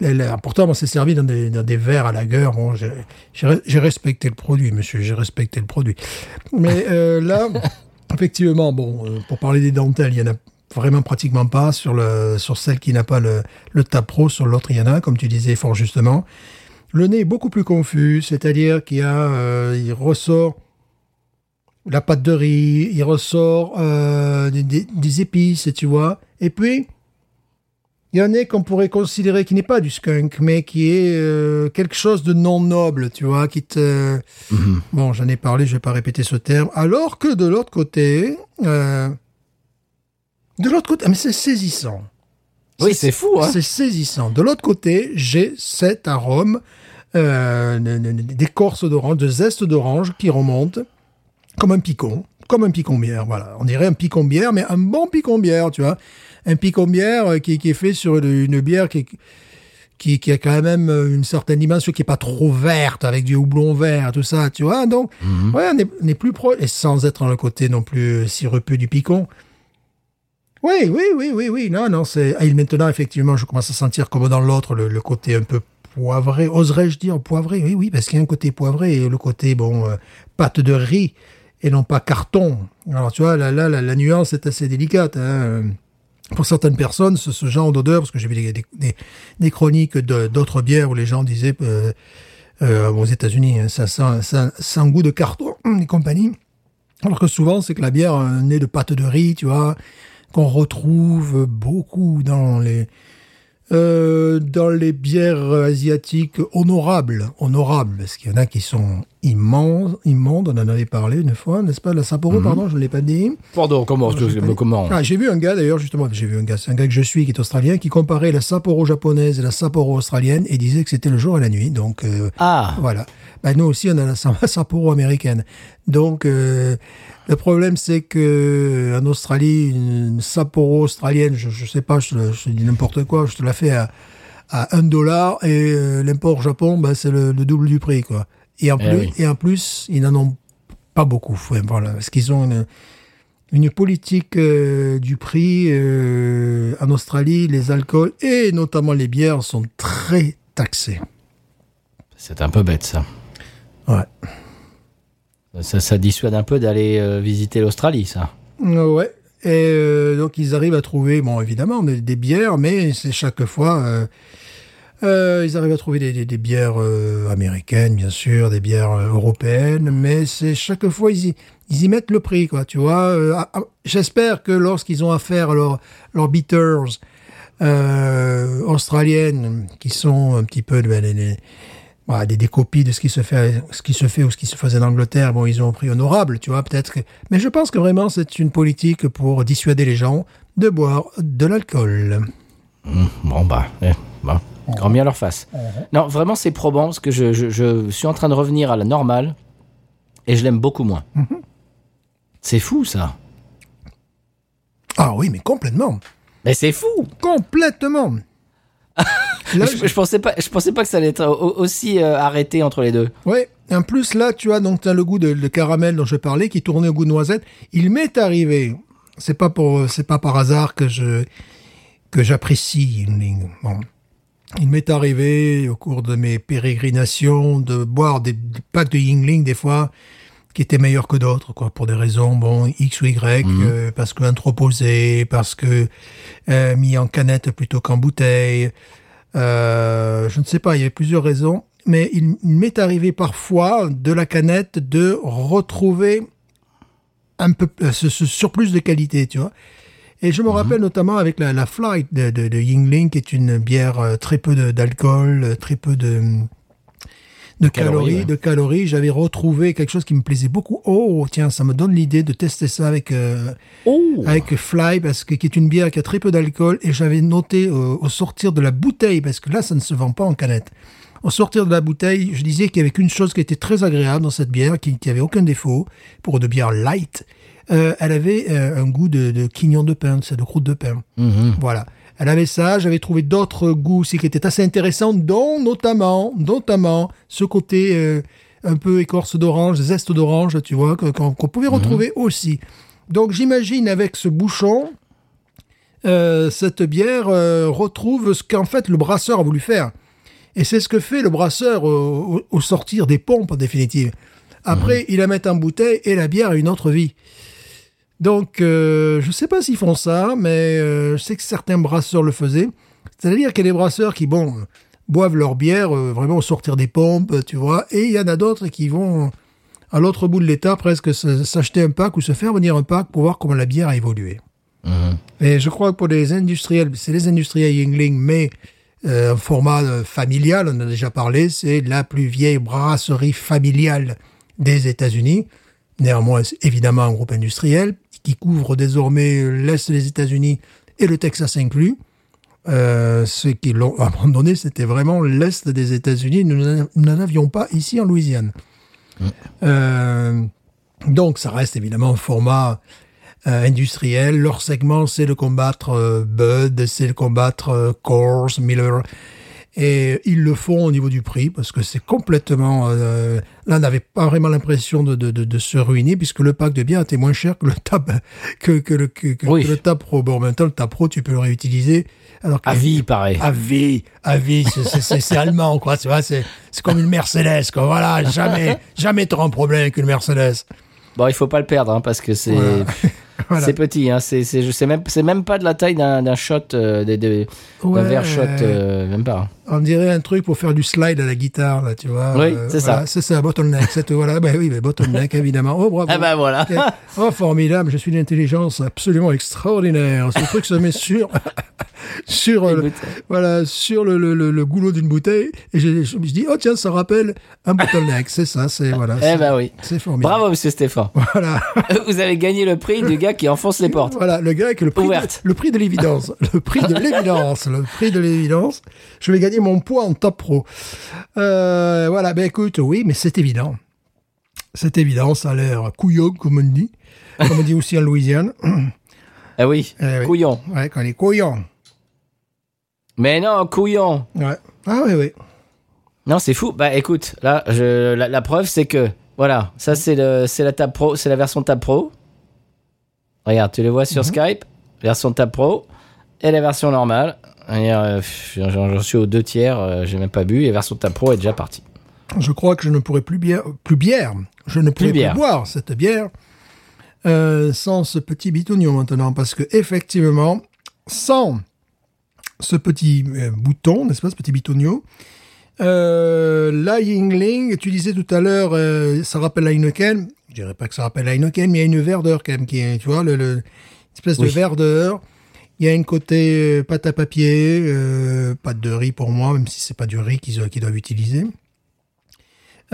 le- pourtant, moi, c'est servi dans des, dans des verres à la gueule. Bon, j'ai- j'ai j'ai respecté le produit, monsieur, j'ai respecté le produit. Mais euh, là, effectivement, bon, euh, pour parler des dentelles, il y en a vraiment pratiquement pas sur le sur celle qui n'a pas le, le Pro, sur l'autre il y en a, comme tu disais fort justement. Le nez est beaucoup plus confus, c'est-à-dire qu'il a, euh, il ressort la pâte de riz, il ressort euh, des, épices, tu vois. Et puis, il y en a qu'on pourrait considérer qui n'est pas du skunk, mais qui est euh, quelque chose de non noble, tu vois, qui te... Mhm. Bon, j'en ai parlé, je vais pas répéter ce terme. Alors que de l'autre côté, euh, de l'autre côté, ah, mais c'est saisissant. Oui, c'est fou, hein. C'est saisissant. De l'autre côté, j'ai cet arôme euh, d'écorce d'orange, de zeste d'orange qui remonte comme un picon, comme un picon bière. Voilà, on dirait un picon bière, mais un bon picon bière, tu vois, un picon bière euh, qui, qui est fait sur une, bière qui, qui, qui a quand même euh, une certaine dimension qui est pas trop verte avec du houblon vert, tout ça, tu vois. Donc, ouais, on est, on est plus proche et sans être dans le côté non plus euh, sirupeux du picon. Oui, oui, oui, oui, oui. Non, non, c'est. Ah, maintenant, effectivement, je commence à sentir comme dans l'autre le, côté un peu poivré. Oserais-je dire poivré? Oui, oui, parce qu'il y a un côté poivré et le côté, bon, euh, pâte de riz et non pas carton. Alors, tu vois, là, là, la, la nuance est assez délicate. Hein. Pour certaines personnes, ce, genre d'odeur, parce que j'ai vu des, des, des- chroniques de- d'autres bières où les gens disaient euh, euh, aux États-Unis, hein, ça sent, un goût de carton et compagnie. Alors que souvent, c'est que la bière euh, née de pâte de riz, tu vois, qu'on retrouve beaucoup dans les euh, dans les bières asiatiques honorables, honorables, parce qu'il y en a qui sont immenses, immondes. On en avait parlé une fois, n'est-ce pas La Sapporo, pardon, je ne l'ai pas dit. Pardon, comment, je comment Ah, j'ai vu un gars d'ailleurs justement, j'ai vu un gars, c'est un gars que je suis qui est australien, qui comparait la Sapporo japonaise et la Sapporo australienne et disait que c'était le jour et la nuit. Donc euh, Ah, voilà. Ben, nous aussi, on a la Sa- Sapporo américaine. Donc, euh, le problème, c'est que en Australie, une Sapporo australienne, je, je sais pas, je, te- je dis n'importe quoi, je te la fais à, à 1 dollar et euh, l'import au Japon, ben, c'est le, le double du prix, quoi. Et en, Eh plus, oui. et en plus, ils n'en ont pas beaucoup. Voilà, parce qu'ils ont une, une politique euh, du prix euh, en Australie, les alcools et notamment les bières sont très taxés. c'est un peu bête ça. Ouais. Ça, ça dissuade un peu d'aller euh, visiter l'Australie, ça. Ouais. Et donc ils arrivent à trouver, bon évidemment, des, des bières, mais c'est chaque fois, euh, ils arrivent à trouver des, bières euh, américaines, bien sûr, des bières euh, européennes, mais c'est chaque fois ils y, mettent le prix, quoi. Tu vois. Ah, ah, J'espère que lorsqu'ils ont affaire à leurs bitters euh, australiennes, qui sont un petit peu ben, des, copies de ce qui se fait, ou ce qui se faisait en Angleterre. Bon, ils ont un prix honorable, tu vois, peut-être. Mais je pense que vraiment, c'est une politique pour dissuader les gens de boire de l'alcool. Hum, Bon, bah, eh, bah, grand bien leur face. Non, vraiment, c'est probant parce que je, je- je suis en train de revenir à la normale et je l'aime beaucoup moins. C'est fou, ça. Ah oui, mais complètement. Mais c'est fou Complètement. Là, je, je pensais pas, je pensais pas que ça allait être au- aussi euh, arrêté entre les deux. Ouais. En plus, là, tu as donc as le goût de, de caramel dont je parlais, qui tournait au goût de noisette. Il m'est arrivé, c'est pas pour, c'est pas par hasard que je que j'apprécie. Bon. Il m'est arrivé au cours de mes pérégrinations de boire des, des packs de Yingling des fois qui étaient meilleurs que d'autres, quoi, pour des raisons, bon, X ou Y, euh, parce que anthroposé, parce que euh, mis en canette plutôt qu'en bouteille. Euh, je ne sais pas, il y avait plusieurs raisons, mais il, il m'est arrivé parfois de la canette de retrouver un peu ce, ce surplus de qualité, tu vois. Et je me rappelle notamment avec la, la Flight de, de, de Yingling, qui est une bière euh, très peu d'alcool, euh, très peu de, de Calories, calories, ouais. de calories. J'avais retrouvé quelque chose qui me plaisait beaucoup. Oh, tiens, ça me donne l'idée de tester ça avec euh, Oh avec Fly, parce que qui est une bière qui a très peu d'alcool, et j'avais noté euh, au sortir de la bouteille, parce que là, ça ne se vend pas en canette. Au sortir de la bouteille, je disais qu'il y avait qu'une chose qui était très agréable dans cette bière, qui, qui avait aucun défaut, pour de bière light. Euh, elle avait euh, un goût de, de quignon de pain, de croûte de pain. Mhm. Voilà. Elle avait ça. J'avais trouvé d'autres goûts aussi qui étaient assez intéressants, dont notamment, notamment ce côté euh, un peu écorce d'orange, zeste d'orange, tu vois, qu'on pouvait retrouver aussi. Donc j'imagine avec ce bouchon, euh, cette bière euh, retrouve ce qu'en fait le brasseur a voulu faire. Et c'est ce que fait le brasseur au, sortir des pompes en définitive. Après, il la met en bouteille et la bière a une autre vie. Donc, euh, je sais pas s'ils font ça, mais euh, je sais que certains brasseurs le faisaient. C'est-à-dire qu'il y a des brasseurs qui, bon, euh, boivent leur bière euh, vraiment au sortir des pompes, tu vois, et il y en a d'autres qui vont à l'autre bout de l'État presque s'acheter un pack ou se faire venir un pack pour voir comment la bière a évolué. Mhm. Et je crois que pour les industriels, c'est les industriels Yingling, mais un format familial, on en a déjà parlé, c'est la plus vieille brasserie familiale des États-Unis. Néanmoins, évidemment un groupe industriel qui couvre désormais l'Est des États-Unis et le Texas inclus. Euh, ceux qui l'ont abandonné, c'était vraiment l'Est des États-Unis. Nous n'en- avions pas ici en Louisiane. Euh, donc, ça reste évidemment un format euh, industriels. Leur segment, c'est de combattre euh, Bud, c'est de combattre Coors, Miller. Et ils le font au niveau du prix parce que c'est complètement. euh, là, on n'avait pas vraiment l'impression de, de, de, de se ruiner puisque le pack de bière était moins cher que le Tab que, que le que, que- Oui. que le Tab Pro. Bon, en même temps, le Tab Pro, tu peux le réutiliser. Alors que À vie, il paraît. à vie, à vie, c'est- allemand, quoi. Tu vois, c'est c'est comme une Mercedes, quoi. Voilà, jamais, jamais t'auras un problème avec une Mercedes. Bon, il faut pas le perdre hein, parce que c'est Voilà. Voilà. c'est petit. Hein, c'est c'est je sais même c'est même pas de la taille d'un d'un shot euh, de- de- d'un verre shot euh, même pas. On dirait un truc pour faire du slide à la guitare, là, tu vois. Oui, c'est ça. C'est ça, bottleneck. C'est tout, voilà. Ben oui, ben bottleneck, évidemment. Oh, bravo. Ah bah voilà. Oh, formidable. Je suis d'une intelligence absolument extraordinaire. Ce truc se met sur, sur, euh, le- voilà, sur le, le, le, le goulot d'une bouteille. Et je, je me dit, oh, tiens, ça rappelle un bottleneck. C'est ça, c'est, voilà. Eh c'est- ben oui. C'est formidable. Bravo Monsieur Stéphane. Voilà. Vous avez gagné le prix du gars qui enfonce les portes. Voilà, le grec, le prix, de, Ouverte. le prix de l'évidence. le prix de l'évidence. Le prix de l'évidence. Je vais gagner mon poids en top pro. Euh, voilà, ben écoute, oui, mais c'est évident. C'est évident, ça a l'air couillon, comme on dit. Comme on dit aussi en Louisiane. Ah oui. Eh oui. Couillon. Ouais, quand on est couillon. Mais non, couillon. Ouais. Ah oui, oui. Non, c'est fou. Bah écoute, là, je, la, la preuve, c'est que voilà, ça c'est la Pro, c'est la version Tab Pro. Regarde, tu le vois Mhm. sur Skype, version Tab Pro et la version normale. Regarde, euh, J'en suis aux deux tiers, euh, j'ai même pas bu et la version Tab Pro est déjà partie. Je crois que je ne pourrais plus bière, plus bière. Je ne pourrais plus, boire cette bière euh, sans ce petit bitonio maintenant, parce que effectivement, sans ce petit euh, bouton, n'est-ce pas, ce petit bitonio, euh, la Yingling, tu disais tout à l'heure, ça rappelle la Heineken. Je dirais pas que ça rappelle Heineken, mais il y a une verdeur quand même qui est, tu vois, le, le- une espèce Oui. de verdeur. Il y a une côté euh, pâte à papier, euh, pâte de riz pour moi, même si c'est pas du riz qu'ils qu'ils doivent utiliser.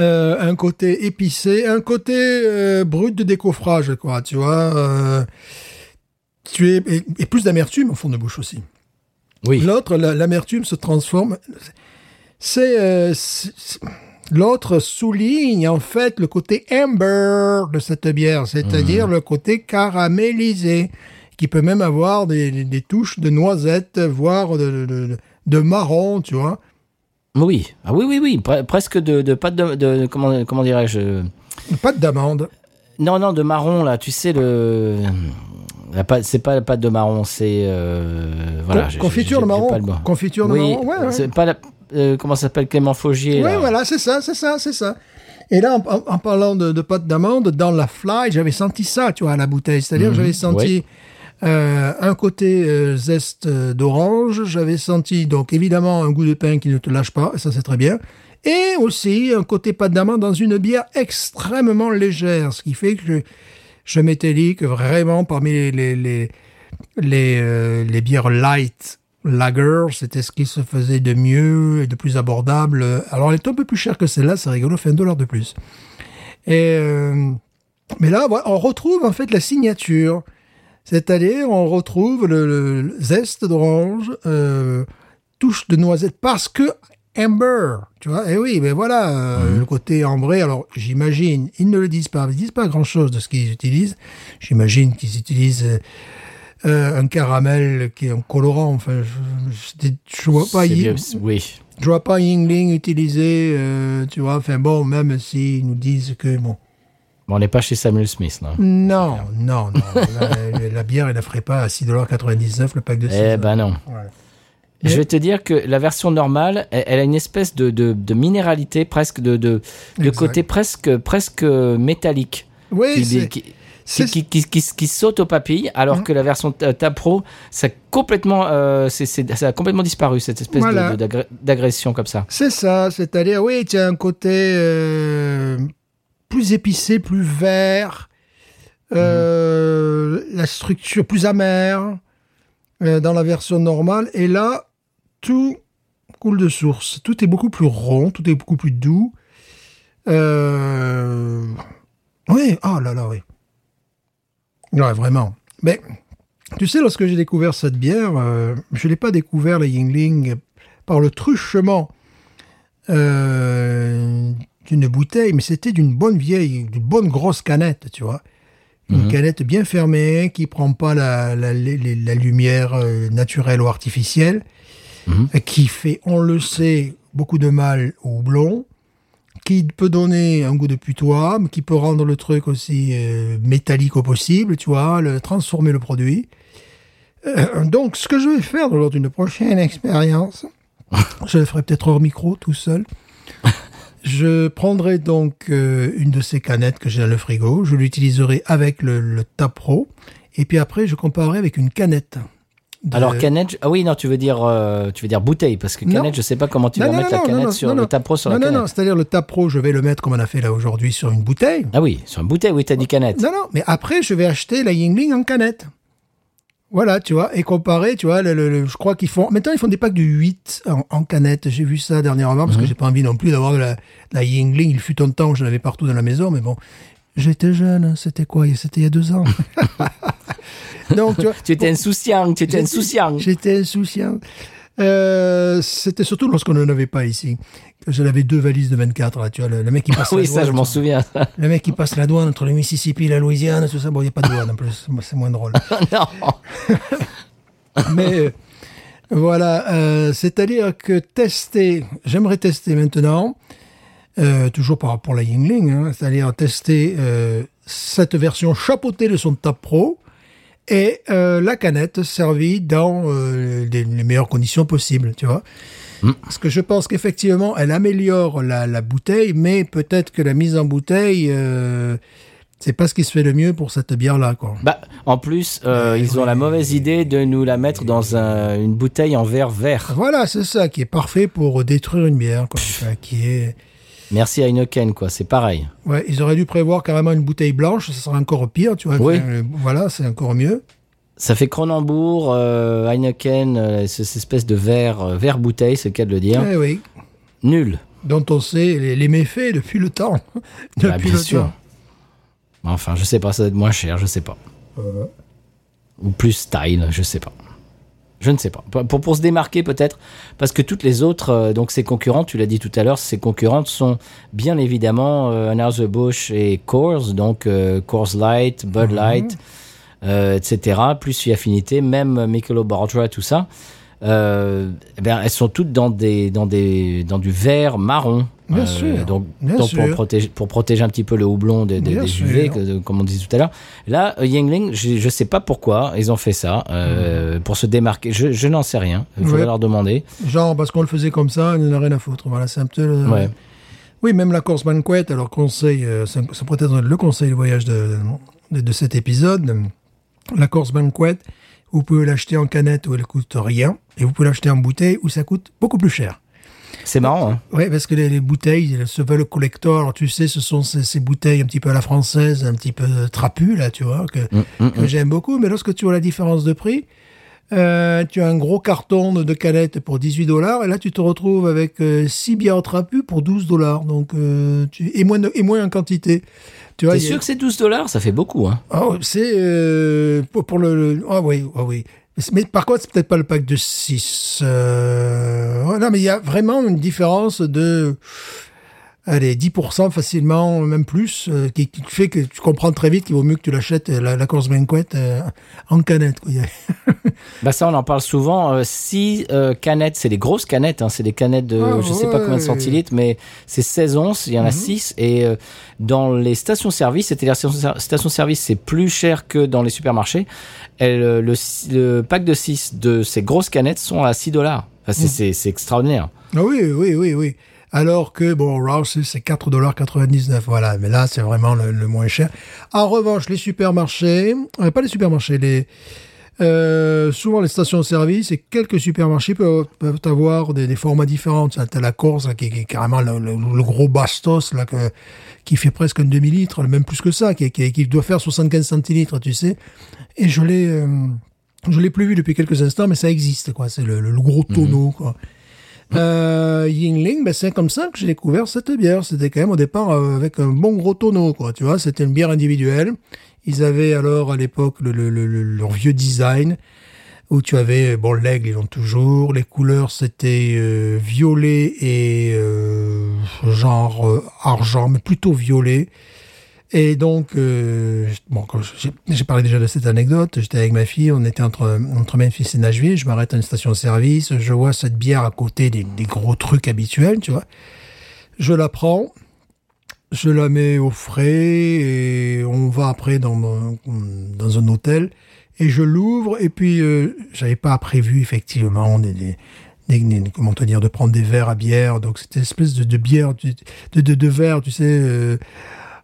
Euh, un côté épicé, un côté euh, brut de décoffrage, quoi, tu vois. euh, tu es, et, et plus d'amertume au fond de bouche aussi. Oui. L'autre, la- l'amertume se transforme. Euh, c'est- l'autre souligne en fait le côté amber de cette bière, c'est-à-dire le côté caramélisé, qui peut même avoir des, touches de noisettes, voire de, de, de- marron, tu vois. Oui. Ah oui, oui, oui. Pre- presque de, de pâte de, de- comment, comment dirais-je Pas d'amande. Non, non, de marron là. Tu sais le. la pâte- C'est pas la pâte de marron, c'est euh, voilà. Confiture de marron. Confiture de Oui, marron. Ouais, ouais. c'est pas la. Euh, comment ça s'appelle Clément Faugier Oui, là. voilà, c'est ça, c'est ça, c'est ça. Et là, en, parlant de, de pâte d'amande, dans la fly, j'avais senti ça, tu vois, à la bouteille. C'est-à-dire que j'avais senti euh, un côté euh, zeste euh, d'orange, j'avais senti donc évidemment un goût de pain qui ne te lâche pas, et ça c'est très bien. Et aussi un côté pâte d'amande dans une bière extrêmement légère, ce qui fait que je, je m'étais dit que vraiment parmi les, les, les, les, les bières light lager, c'était ce qui se faisait de mieux et de plus abordable. Alors, elle est un peu plus chère que celle-là, c'est rigolo, fait un dollar de plus. Et, euh, mais là, on retrouve en fait la signature. C'est-à-dire, on retrouve le, zeste d'orange, euh, touche de noisette, parce que amber, tu vois. Et oui, mais voilà, euh, le côté ambré. Alors, j'imagine, ils ne le disent pas, ils disent pas grand-chose de ce qu'ils utilisent. J'imagine qu'ils utilisent euh, un caramel qui est un colorant. Enfin, je, je, je vois pas, bien, oui. je vois pas Yingling utiliser, euh, tu vois. Enfin bon, même s'ils nous disent que bon. On n'est pas chez Samuel Smith là. Non, non, non. la, la bière, elle ne ferait pas à 6,99$ le pack de 6. Eh ben non. Je vais te dire que la version normale, elle, elle a une espèce de, de, de minéralité presque, de, de, de côté presque, presque métallique. Oui, c'est- qui, c'est- qui, qui, qui, qui saute aux papilles, alors Mhm. que la version Tab Pro, ça a complètement, euh, ça a complètement disparu, cette espèce Voilà. d'agression comme ça. C'est ça, c'est-à-dire, oui, tu as un côté euh, plus épicé, plus vert, euh, la structure plus amère euh, dans la version normale, et là, tout coule de source. Tout est beaucoup plus rond, tout est beaucoup plus doux. Euh, Oui, oh là là, oui. Ouais, vraiment. Mais, tu sais, lorsque j'ai découvert cette bière, euh, je n'ai pas découvert la Yingling par le truchement euh, d'une bouteille, mais c'était d'une bonne vieille, d'une bonne grosse canette, tu vois. Une canette bien fermée, qui prend pas la, lumière euh, naturelle ou artificielle, euh, qui fait, on le sait, beaucoup de mal au houblon, qui peut donner un goût de putois, mais qui peut rendre le truc aussi euh, métallique au possible, tu vois, le, transformer le produit. Euh, donc, ce que je vais faire lors d'une prochaine expérience, je le ferai peut-être hors micro, tout seul. Je prendrai donc euh, une de ces canettes que j'ai dans le frigo, je l'utiliserai avec le, le Tapro, et puis après je comparerai avec une canette. De- Alors canette, ah oui non, tu veux dire euh, tu veux dire bouteille parce que Non. canette, je sais pas comment tu Non, vas non, mettre non, la non, canette non, sur non, le non. tapro sur non, la non, canette. non, c'est-à-dire le Tapro, je vais le mettre comme on a fait là aujourd'hui sur une bouteille. Ah oui, sur une bouteille, oui, t'as dit canette. Non, non, mais après, je vais acheter la Yingling en canette. Voilà, tu vois, et comparer, tu vois, le, le- le- je crois qu'ils font... Maintenant, ils font des packs de 8 en, en canette. J'ai vu ça dernièrement, Mhm. parce que j'ai pas envie non plus d'avoir de la, la Yingling. Il fut un temps où j'en avais partout dans la maison, mais bon, j'étais jeune, hein, c'était quoi C'était il y a deux ans. Donc, tu vois, Tu étais insouciant, tu étais insouciant. J'étais insouciant. Euh, c'était surtout lorsqu'on n'en avait pas ici. J'en avais deux valises de 24, là, tu vois, le, le mec qui passe la Oui, ça douane, je m'en souviens. Le mec qui passe la douane entre le Mississippi et la Louisiane, tout ça. Bon, il n'y a pas de douane en plus, c'est moins drôle. non. Mais euh, voilà, euh, c'est-à-dire que tester, j'aimerais tester maintenant, toujours par rapport à la Yingling, hein, c'est-à-dire tester cette version chapeautée de son Tab Pro et euh, la canette servie dans euh, les, les meilleures conditions possibles, tu vois. Parce que je pense qu'effectivement, elle améliore la, la bouteille, mais peut-être que la mise en bouteille, euh, c'est pas ce qui se fait le mieux pour cette bière-là, quoi. Bah, en plus, euh, ils ont la mauvaise idée de nous la mettre dans un- une bouteille en verre vert. Voilà, c'est ça qui est parfait pour détruire une bière, quoi. Enfin, qui est... Merci à Heineken, quoi, c'est pareil. Ouais, ils auraient dû prévoir carrément une bouteille blanche, ça serait encore pire, tu vois. Oui. Euh, voilà, c'est encore mieux. Ça fait Cronenbourg, euh, Heineken, euh, ce- cette espèce de verre, euh, verre bouteille, c'est le cas de le dire. Eh oui, Nul. dont on sait les, les méfaits depuis le temps. depuis Bah, bien le sûr. temps. Enfin, je sais pas, ça doit être moins cher, je sais pas. Ou plus style, je sais pas. Je ne sais pas. Pour, pour se démarquer peut-être, parce que toutes les autres, euh, donc ses concurrentes, tu l'as dit tout à l'heure, ses concurrentes sont bien évidemment euh, Anheuser-Busch et Coors, donc euh, Coors Light, Bud Light, euh, etc. Plus affinité, même Michelob Ultra, tout ça. Euh, eh bien, elles sont toutes dans des dans des dans du vert marron. Bien sûr, Donc, bien donc pour protéger pour protéger un petit peu le houblon des, des, Bien des sûr. UV, que- comme on disait tout à l'heure. Là, euh, Yingling, je, je sais pas pourquoi ils ont fait ça euh, pour se démarquer. Je, je n'en sais rien. Il faudrait Ouais. leur demander. Genre, parce qu'on le faisait comme ça, il n'en a rien à foutre. Voilà, c'est un peu... le- Ouais. Oui, même la course banquette, alors conseil, euh, ça ça pourrait être le conseil de voyage de, de, de cet épisode. La course banquette, vous pouvez l'acheter en canette où elle coûte rien, et vous pouvez l'acheter en bouteille où ça coûte beaucoup plus cher. C'est marrant. Hein Oui, parce que les, les bouteilles, elles se veulent collector. Tu sais, ce sont ces, ces bouteilles un petit peu à la française, un petit peu trapues, là, tu vois, que, Mm, que j'aime beaucoup. Mais lorsque tu vois la différence de prix, euh, tu as un gros carton de, canettes pour 18 dollars, et là, tu te retrouves avec 6 bières trapues pour 12 dollars. Donc, euh, tu, et, moins de- et moins en quantité. Tu vois, T'es y a- sûr que c'est 12 dollars? Ça fait beaucoup. Hein Oh, c'est euh, pour, pour le, le- Ah oui, ah oui. Mais par contre, c'est peut-être pas le pack de 6. Euh... ouais, non, mais il y a vraiment une différence de allez, 10% facilement, même plus, euh, qui, qui fait que tu comprends très vite qu'il vaut mieux que tu l'achètes, euh, la, la course banquette, euh, en canette. Quoi. Bah ça, on en parle souvent. Euh, si euh, canettes, c'est des grosses canettes, hein, c'est des canettes de Ah, je sais pas combien de ouais. centilitres, mais c'est 16 onces, il y en a 6. Et euh, dans les stations-service, c'est-à-dire stations- stations-service, c'est plus cher que dans les supermarchés. Elle, le, le pack de 6 de ces grosses canettes sont à 6 dollars. Enfin, c'est- c'est c'est extraordinaire. Ah oui, oui, oui, oui. Alors que, bon, Rouse, c'est 4,99$. Voilà, mais là, c'est vraiment le, le moins cher. En revanche, les supermarchés, euh, pas les supermarchés, les, euh, souvent les stations-service et quelques supermarchés peuvent, peuvent avoir des, des formats différents. Tu as la course, là, qui, qui est carrément le, le- le gros bastos, là, que, qui fait presque un demi-litre, même plus que ça, qui, qui, qui doit faire 75 centilitres, tu sais. Et je l'ai, euh, je l'ai plus vu depuis quelques instants, mais ça existe, quoi. C'est le, gros tonneau, quoi. Euh, Yingling, ben c'est comme ça que j'ai découvert cette bière. C'était quand même au départ euh, avec un bon gros tonneau, quoi. Tu vois, c'était une bière individuelle. Ils avaient alors à l'époque le, le- le- le- leur vieux design où tu avais bon l'aigle ils l'ont toujours. Les couleurs c'était euh, violet et euh, genre euh, argent, mais plutôt violet. Et donc, euh, bon, j'ai parlé déjà de cette anecdote. J'étais avec ma fille, on était entre, entre Memphis et Nashville. Je m'arrête à une station-service, je vois cette bière à côté des, des gros trucs habituels, tu vois. Je la prends, je la mets au frais et on va après dans, dans un hôtel et je l'ouvre et puis euh, j'avais pas prévu effectivement des, des, comment te dire de prendre des verres à bière donc c'était une espèce de, de bière de, de, de, de verre tu sais euh,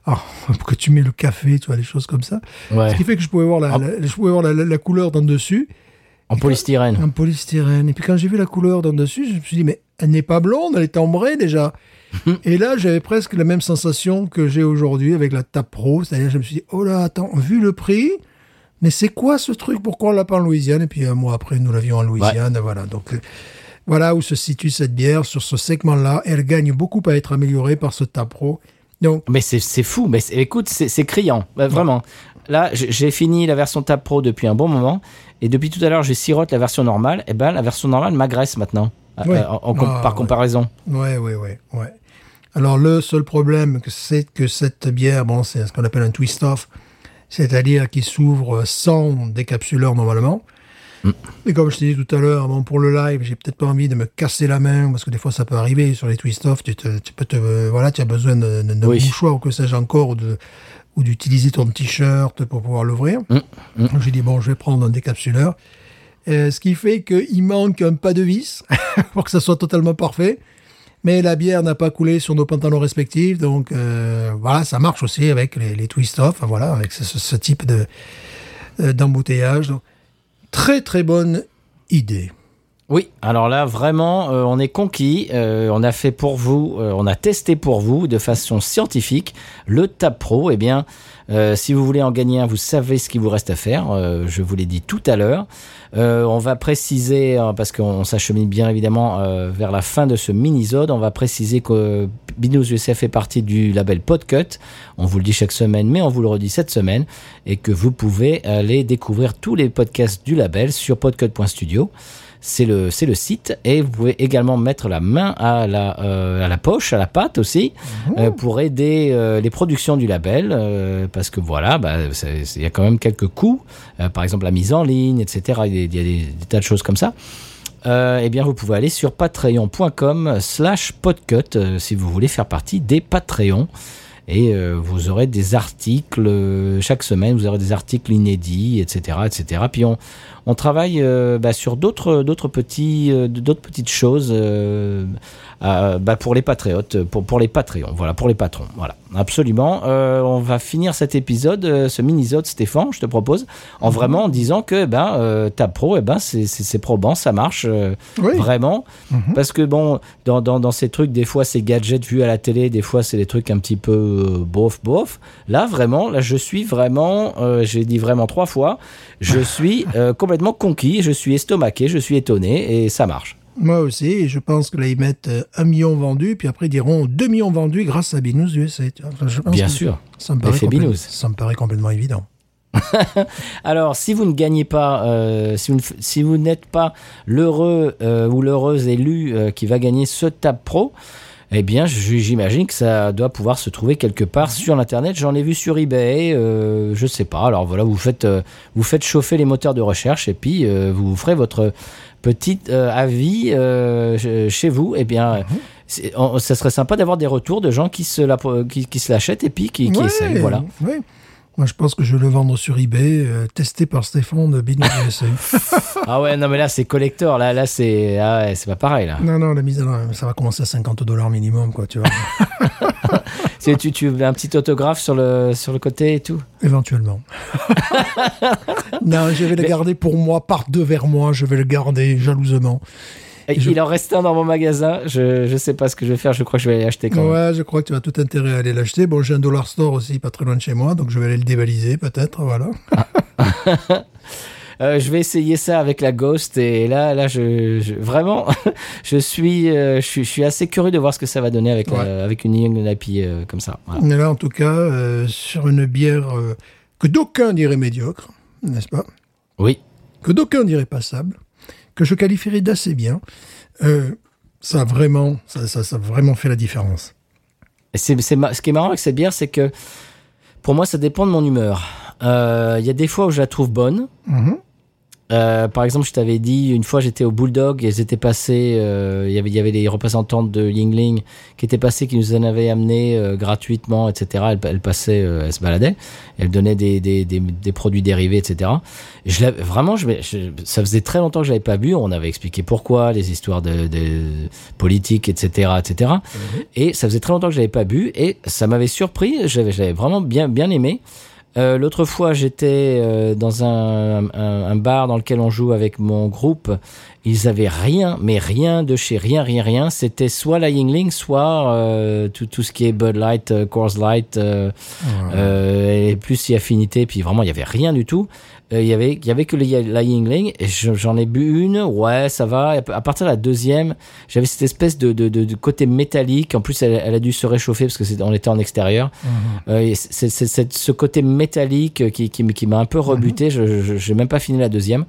ah, que tu mets le café tu vois des choses comme ça Ouais. ce qui fait que je pouvais voir la, Ah. la- je pouvais voir la, la- la couleur d'en dessus En polystyrène. en polystyrène. Et puis quand j'ai vu la couleur d'en dessus, je me suis dit, mais elle n'est pas blonde, elle est ambrée déjà. et là, j'avais presque la même sensation que j'ai aujourd'hui avec la Tap Pro. C'est-à-dire, je me suis dit, oh là, attends, vu le prix, mais c'est quoi ce truc? Pourquoi on l'a pas en Louisiane? Et puis un mois après, nous l'avions en Louisiane. Voilà, donc euh, voilà où se situe cette bière sur ce segment-là. Elle gagne beaucoup à être améliorée par ce Tap Pro. Donc, Mais c'est fou. Mais écoute, c'est criant. Bah, vraiment. Là, j'ai fini la version Tab Pro depuis un bon moment. Et depuis tout à l'heure, je sirote la version normale. Et ben, la version normale m'agresse maintenant. euh, Ouais. en- en com- Ah, par ouais. comparaison. Ouais, ouais, ouais, ouais. Alors le seul problème, c'est que cette bière, bon, c'est ce qu'on appelle un twist-off, c'est-à-dire qui s'ouvre sans décapsuleur normalement. Et comme je t'ai dit tout à l'heure, bon, pour le live, j'ai peut-être pas envie de me casser la main parce que des fois ça peut arriver sur les twist-off. Tu, te- tu peux te, euh, voilà, tu as besoin d'un Oui. mouchoir ou que sais-je encore ou de ou d'utiliser ton t-shirt pour pouvoir l'ouvrir. Donc j'ai dit bon, je vais prendre un décapsuleur. Euh, ce qui fait qu'il manque un pas de vis pour que ça soit totalement parfait. Mais la bière n'a pas coulé sur nos pantalons respectifs, donc euh, voilà, ça marche aussi avec les, les twist-off, voilà, avec ce, ce- ce type de euh, d'embouteillage. Donc, très très bonne idée. Oui, alors là, vraiment, euh, on est conquis. Euh, on a fait pour vous, euh, on a testé pour vous de façon scientifique le Tab Pro. Eh bien, si vous voulez en gagner un, vous savez ce qu'il vous reste à faire. Je vous l'ai dit tout à l'heure. Euh, on va préciser, euh, parce qu'on s'achemine bien évidemment euh, vers la fin de ce mini-zode, on va préciser que Binous USA fait partie du label Podcut. On vous le dit chaque semaine, mais on vous le redit cette semaine. Et que vous pouvez aller découvrir tous les podcasts du label sur podcut.studio c'est le le site. Et vous pouvez également mettre la main à la euh, à la poche à la pâte aussi euh, pour aider euh, les productions du label parce que voilà bah il y a quand même quelques coûts par exemple la mise en ligne etc il y a, il y a des, des tas de choses comme ça. Eh bien vous pouvez aller sur patreon.com slash podcut si vous voulez faire partie des Patreons et euh, vous aurez des articles euh, chaque semaine, vous aurez des articles inédits, etc., etc. Puis on, travaille euh, bah, sur d'autres d'autres petits d'autres petites choses euh, euh, bah, pour les patriotes, pour pour les Patreons, voilà, pour les patrons, voilà, absolument. Euh, on va finir cet épisode, euh, ce mini-zode, Stéphane, je te propose, en vraiment en disant que ben euh, Tab Pro, eh ben c'est probant, ça marche euh, Oui. vraiment, parce que bon, dans, dans dans ces trucs, des fois c'est gadgets vus à la télé, des fois c'est des trucs un petit peu euh, bof bof. Là vraiment, là je suis vraiment, euh, j'ai dit vraiment trois fois, je suis euh, complètement conquis, je suis estomaqué, je suis étonné et ça marche. Moi aussi, et je pense que là, ils mettent euh, un million vendu, puis après, ils diront deux millions vendus grâce à Binous USA. tu vois. Enfin, je pense Bien sûr. Ça me, paraît complètement- Binous. ça me paraît complètement évident. Alors, si vous ne gagnez pas, euh, si vous, si n'êtes pas l'heureux euh, ou l'heureuse élu euh, qui va gagner ce Tab Pro, eh bien, j'imagine que ça doit pouvoir se trouver quelque part sur l'internet. J'en ai vu sur eBay, euh, je sais pas. Alors voilà, vous faites, euh, vous faites chauffer les moteurs de recherche et puis euh, vous ferez votre petit euh, avis ch- chez vous. Eh bien, c'est- on- ça serait sympa d'avoir des retours de gens qui se la, qui, qui l'achètent et puis qui, qui Ouais, essayent. Voilà. ouais. Moi, je pense que je vais le vendre sur eBay, euh, testé par Stéphane de USA. Ah ouais, non mais là c'est collector, là là c'est ah ouais, c'est pas pareil là. non, non, la mise à ça va commencer à 50 dollars minimum, quoi, tu vois. C'est- tu tu veux un petit autographe sur le sur le côté et tout? Éventuellement. non, je vais le garder pour moi, par deux vers moi, je vais le garder jalousement. Je- Il en reste un dans mon magasin. Je je sais pas ce que je vais faire. Je crois que je vais aller acheter quand même. Ouais, je crois que tu as tout intérêt à aller l'acheter. Bon, j'ai un dollar store aussi, pas très loin de chez moi, donc je vais aller le dévaliser, peut-être, voilà. Euh, je vais essayer ça avec la Ghost et là là je, je- vraiment je suis euh, je suis je suis assez curieux de voir ce que ça va donner avec Ouais. avec une Young euh, comme ça. Voilà. Mais là, en tout cas, euh, sur une bière euh, que d'aucuns diraient médiocre, n'est-ce pas? Oui. que d'aucuns diraient passable, que je qualifierais d'assez bien, euh, ça a vraiment, ça, ça, ça a vraiment fait la différence. Et c'est ce qui est marrant avec cette bière, c'est que Pour moi, ça dépend de mon humeur. Euh, Il y a des fois où je la trouve bonne. Mhm. Euh, par exemple, je t'avais dit une fois j'étais au Bulldog et ils étaient passés. euh, Il y avait il y avait les représentantes de Yingling qui étaient passées, qui nous en avaient amené euh, gratuitement, etc. Elles, elles passaient, euh, elles se baladaient, elles donnaient des, des, des, des produits dérivés, etc. Et je vraiment, je, je- ça faisait très longtemps que je l'avais pas bu. On avait expliqué pourquoi, les histoires de, de politiques, etc., etc. Et ça faisait très longtemps que je l'avais pas bu et ça m'avait surpris. J'avais, je l'avais vraiment bien, bien aimé. Euh, L'autre fois, j'étais euh, dans un, un, un bar dans lequel on joue avec mon groupe. Ils avaient rien, mais rien de chez rien, rien, rien. C'était soit la Yingling, soit euh, tout, tout ce qui est Bud Light, euh, Coors Light, euh, euh, et plus si affinité. Puis vraiment, il y avait rien du tout. Euh, Il y avait, il y avait que les- la Yingling. Et je- j'en ai bu une. Ouais, ça va. À partir de la deuxième, j'avais cette espèce de, de, de, de côté métallique. En plus, elle, elle a dû se réchauffer parce que c'est- on était en extérieur. Euh, et c'est ce côté métallique qui, qui, qui m'a un peu rebuté. Je Je j'ai même pas fini la deuxième.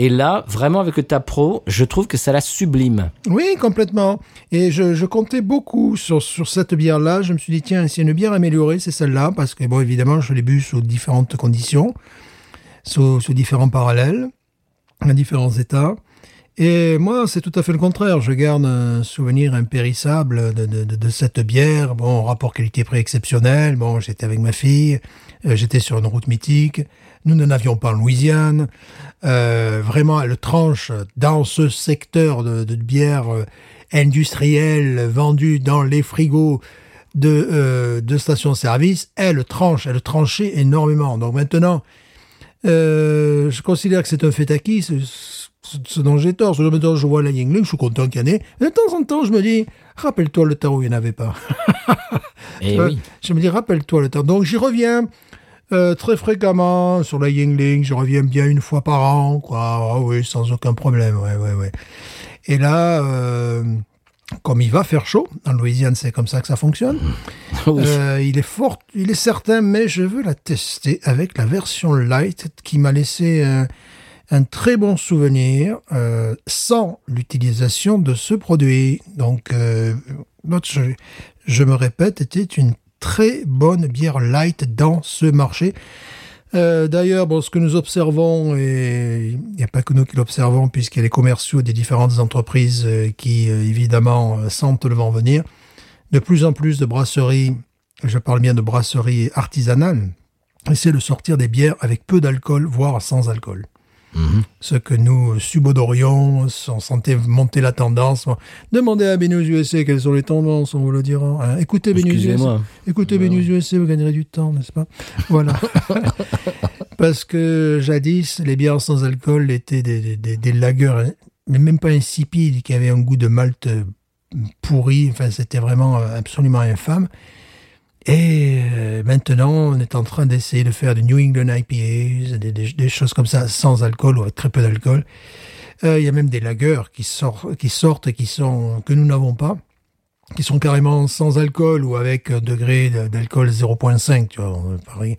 Et là, vraiment avec le Tap Pro, je trouve que ça la sublime. Oui, complètement. Et je, je comptais beaucoup sur, sur cette bière-là. Je me suis dit, tiens, c'est une bière améliorée, c'est celle-là, parce que, bon, évidemment, je l'ai bu sous différentes conditions, sous, différents parallèles, à différents états. Et moi, c'est tout à fait le contraire. Je garde un souvenir impérissable de, de, cette bière. Bon, rapport qualité-prix exceptionnel. Bon, j'étais avec ma fille. euh, j'étais sur une route mythique. Nous n'en avions pas en Louisiane. Euh, vraiment, elle tranche dans ce secteur de, bière euh, industrielle vendue dans les frigos de, de stations-service. Elle tranche, elle tranchait énormément. Donc maintenant, euh, je considère que c'est un fait acquis, ce, ce- ce dont j'ai tort. Que maintenant, je vois la Yingling, je suis content qu'il y en ait. Mais de temps en temps, je me dis, rappelle-toi le temps où il n'y en avait pas. Et oui. Je me dis, rappelle-toi le temps. Donc, j'y reviens euh, très fréquemment sur la Yingling. Je reviens bien une fois par an, quoi. Ah oui, sans aucun problème. Ouais, ouais, ouais. Et là, euh, comme il va faire chaud, en Louisiane, c'est comme ça que ça fonctionne. Oui. Euh, il est fort, il est certain, mais je veux la tester avec la version light qui m'a laissé un, un très bon souvenir euh, sans l'utilisation de ce produit. Donc, euh, je, je me répète, était une très bonne bière light dans ce marché. Euh, D'ailleurs, bon, ce que nous observons, et il n'y a pas que nous qui l'observons, puisqu'il y a les commerciaux des différentes entreprises euh, qui, euh, évidemment, sentent le vent venir, de plus en plus de brasseries, je parle bien de brasseries artisanales, essaient de sortir des bières avec peu d'alcool, voire sans alcool. Mhm. Ce que nous subodorions, on sentait monter la tendance. Demandez à Benus USA quelles sont les tendances, on vous le dira. hein. Écoutez Benus USA. Écoutez Benus USA, vous gagnerez du temps, n'est-ce pas? Voilà. Parce que jadis, les bières sans alcool étaient des, des, des, des lagers, hein, mais même pas insipides, qui avaient un goût de malt euh, pourri. Enfin, c'était vraiment euh, absolument infâme. Et euh, maintenant, on est en train d'essayer de faire des New England IPAs, des, choses comme ça, sans alcool ou avec très peu d'alcool. Euh, Il y a même des lagers qui, sortent, qui sortent et qui sont, que nous n'avons pas, qui sont carrément sans alcool ou avec un degré de- d'alcool 0.5, tu vois, pareil,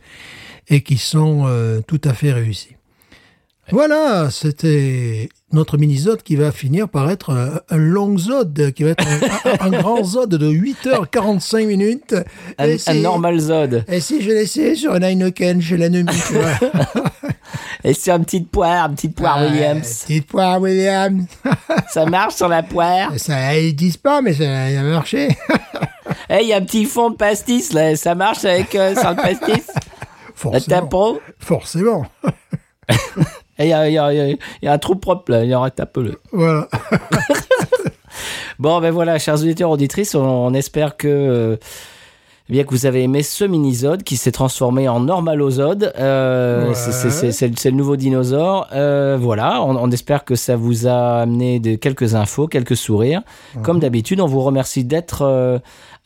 et qui sont euh, tout à fait réussis. Voilà, c'était notre mini-zode qui va finir par être un, un long zode, qui va être un, un- un grand zode de 8h45 minutes. Un, si- normal Zod. Et si je laissais sur un Heineken chez l'ennemi, tu vois. Et sur une petite poire, une petite poire Ouais, Williams. Petite poire Williams. Ça marche sur la poire? Ça, ils disent pas, mais ça a marché. Eh, il y a un petit fond de pastis, là. Ça marche avec euh, sur le pastis? Forcément. Forcément. Il y a, il y, a, il y a- il y a un trou propre, là. Il y aura tape-le. Voilà. Bon, ben voilà, chers auditeurs, auditrices, on, on espère que, euh, bien que vous avez aimé ce mini-zode qui s'est transformé en normalozode. Euh, Ouais. c'est- le- le nouveau dinosaure. Euh, voilà, on, on espère que ça vous a amené de, quelques infos, quelques sourires. Comme d'habitude, on vous remercie d'être euh,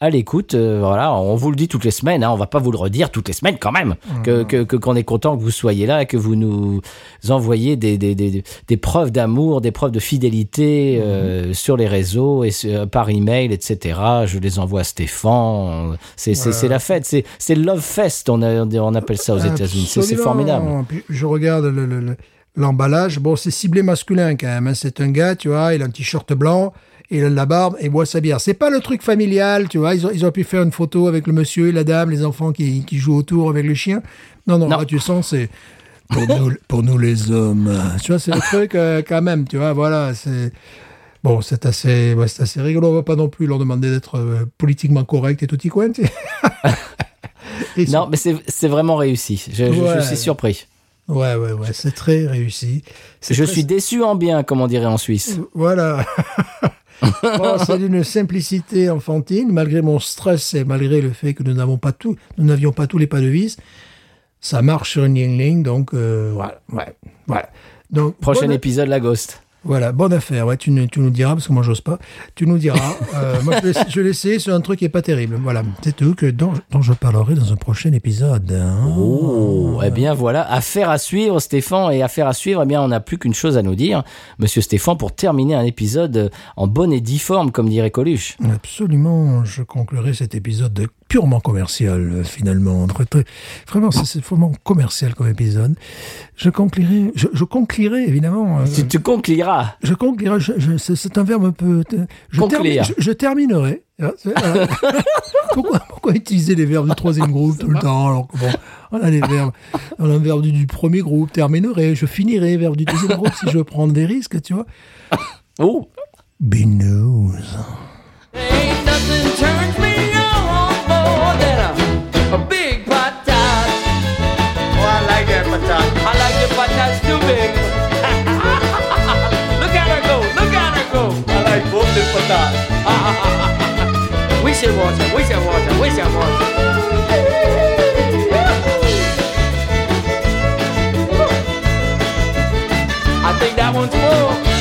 à l'écoute. Euh, voilà, on vous le dit toutes les semaines. Hein, on va pas vous le redire toutes les semaines quand même. Que que- que- qu'on est content que vous soyez là et que vous nous envoyez des des, des, des preuves d'amour, des preuves de fidélité euh, sur les réseaux et sur- par email, etc. Je les envoie à Stéphane. C'est la fête. C'est Love Fest. On a- on appelle ça aux États-Unis. C'est formidable. Puis je regarde le, le- le- l'emballage. Bon, c'est ciblé masculin quand même. hein. C'est un gars, tu vois, il a un t-shirt blanc, il a de la barbe et boit sa bière. C'est pas le truc familial, tu vois. Ils, ont- ils auraient pu faire une photo avec le monsieur et la dame, les enfants qui, qui jouent autour avec le chien. Non, non, Non. là, tu sens, c'est pour nous, pour nous les hommes. Tu vois, c'est le truc euh, quand même, tu vois, voilà, c'est... Bon, c'est assez, ouais, c'est assez rigolo. On va pas non plus leur demander d'être euh, politiquement correct et tout y coin. Non, mais c'est c'est vraiment réussi. Je, je- je Ouais. suis surpris. Ouais, ouais, ouais, c'est très réussi. Je très- suis déçu en bien, comme on dirait en Suisse. Voilà. Bon, c'est d'une simplicité enfantine, malgré mon stress et malgré le fait que nous n'avons pas tout, nous n'avions pas tous les pas de vis. Ça marche sur une Yingling, donc euh, voilà, ouais, voilà. Donc Prochain épisode, la Ghost. Voilà, bonne affaire. Ouais, tu, nous- tu nous diras parce que moi j'ose pas. Tu nous diras. Euh, moi je l'ai- essayé, c'est un truc qui est pas terrible. Voilà, c'est tout que dont, dont je parlerai dans un prochain épisode. hein. Oh, eh bien voilà, affaire à suivre, Stéphane, et affaire à suivre, eh bien on n'a plus qu'une chose à nous dire, Monsieur Stéphane, pour terminer un épisode en bonne et due forme, comme dirait Coluche. Absolument, je conclurai cet épisode purement commercial, euh, finalement. Très, très- vraiment, c'est- vraiment commercial comme épisode. Je conclurai, je, je évidemment. euh, Tu, concliras. je je- c'est un verbe un peu. Je, termine- je, je terminerai. Ah, voilà. pourquoi, pourquoi utiliser les verbes du troisième groupe tout le temps alors que bon, on a les verbes, on a un verbe du, du premier groupe, terminerai, je finirai, verbe du deuxième groupe si je veux prendre des risques, tu vois. Oh, Binous. Ain't nothing turns me 险活着，危险活着，危险活着。I think that one's full.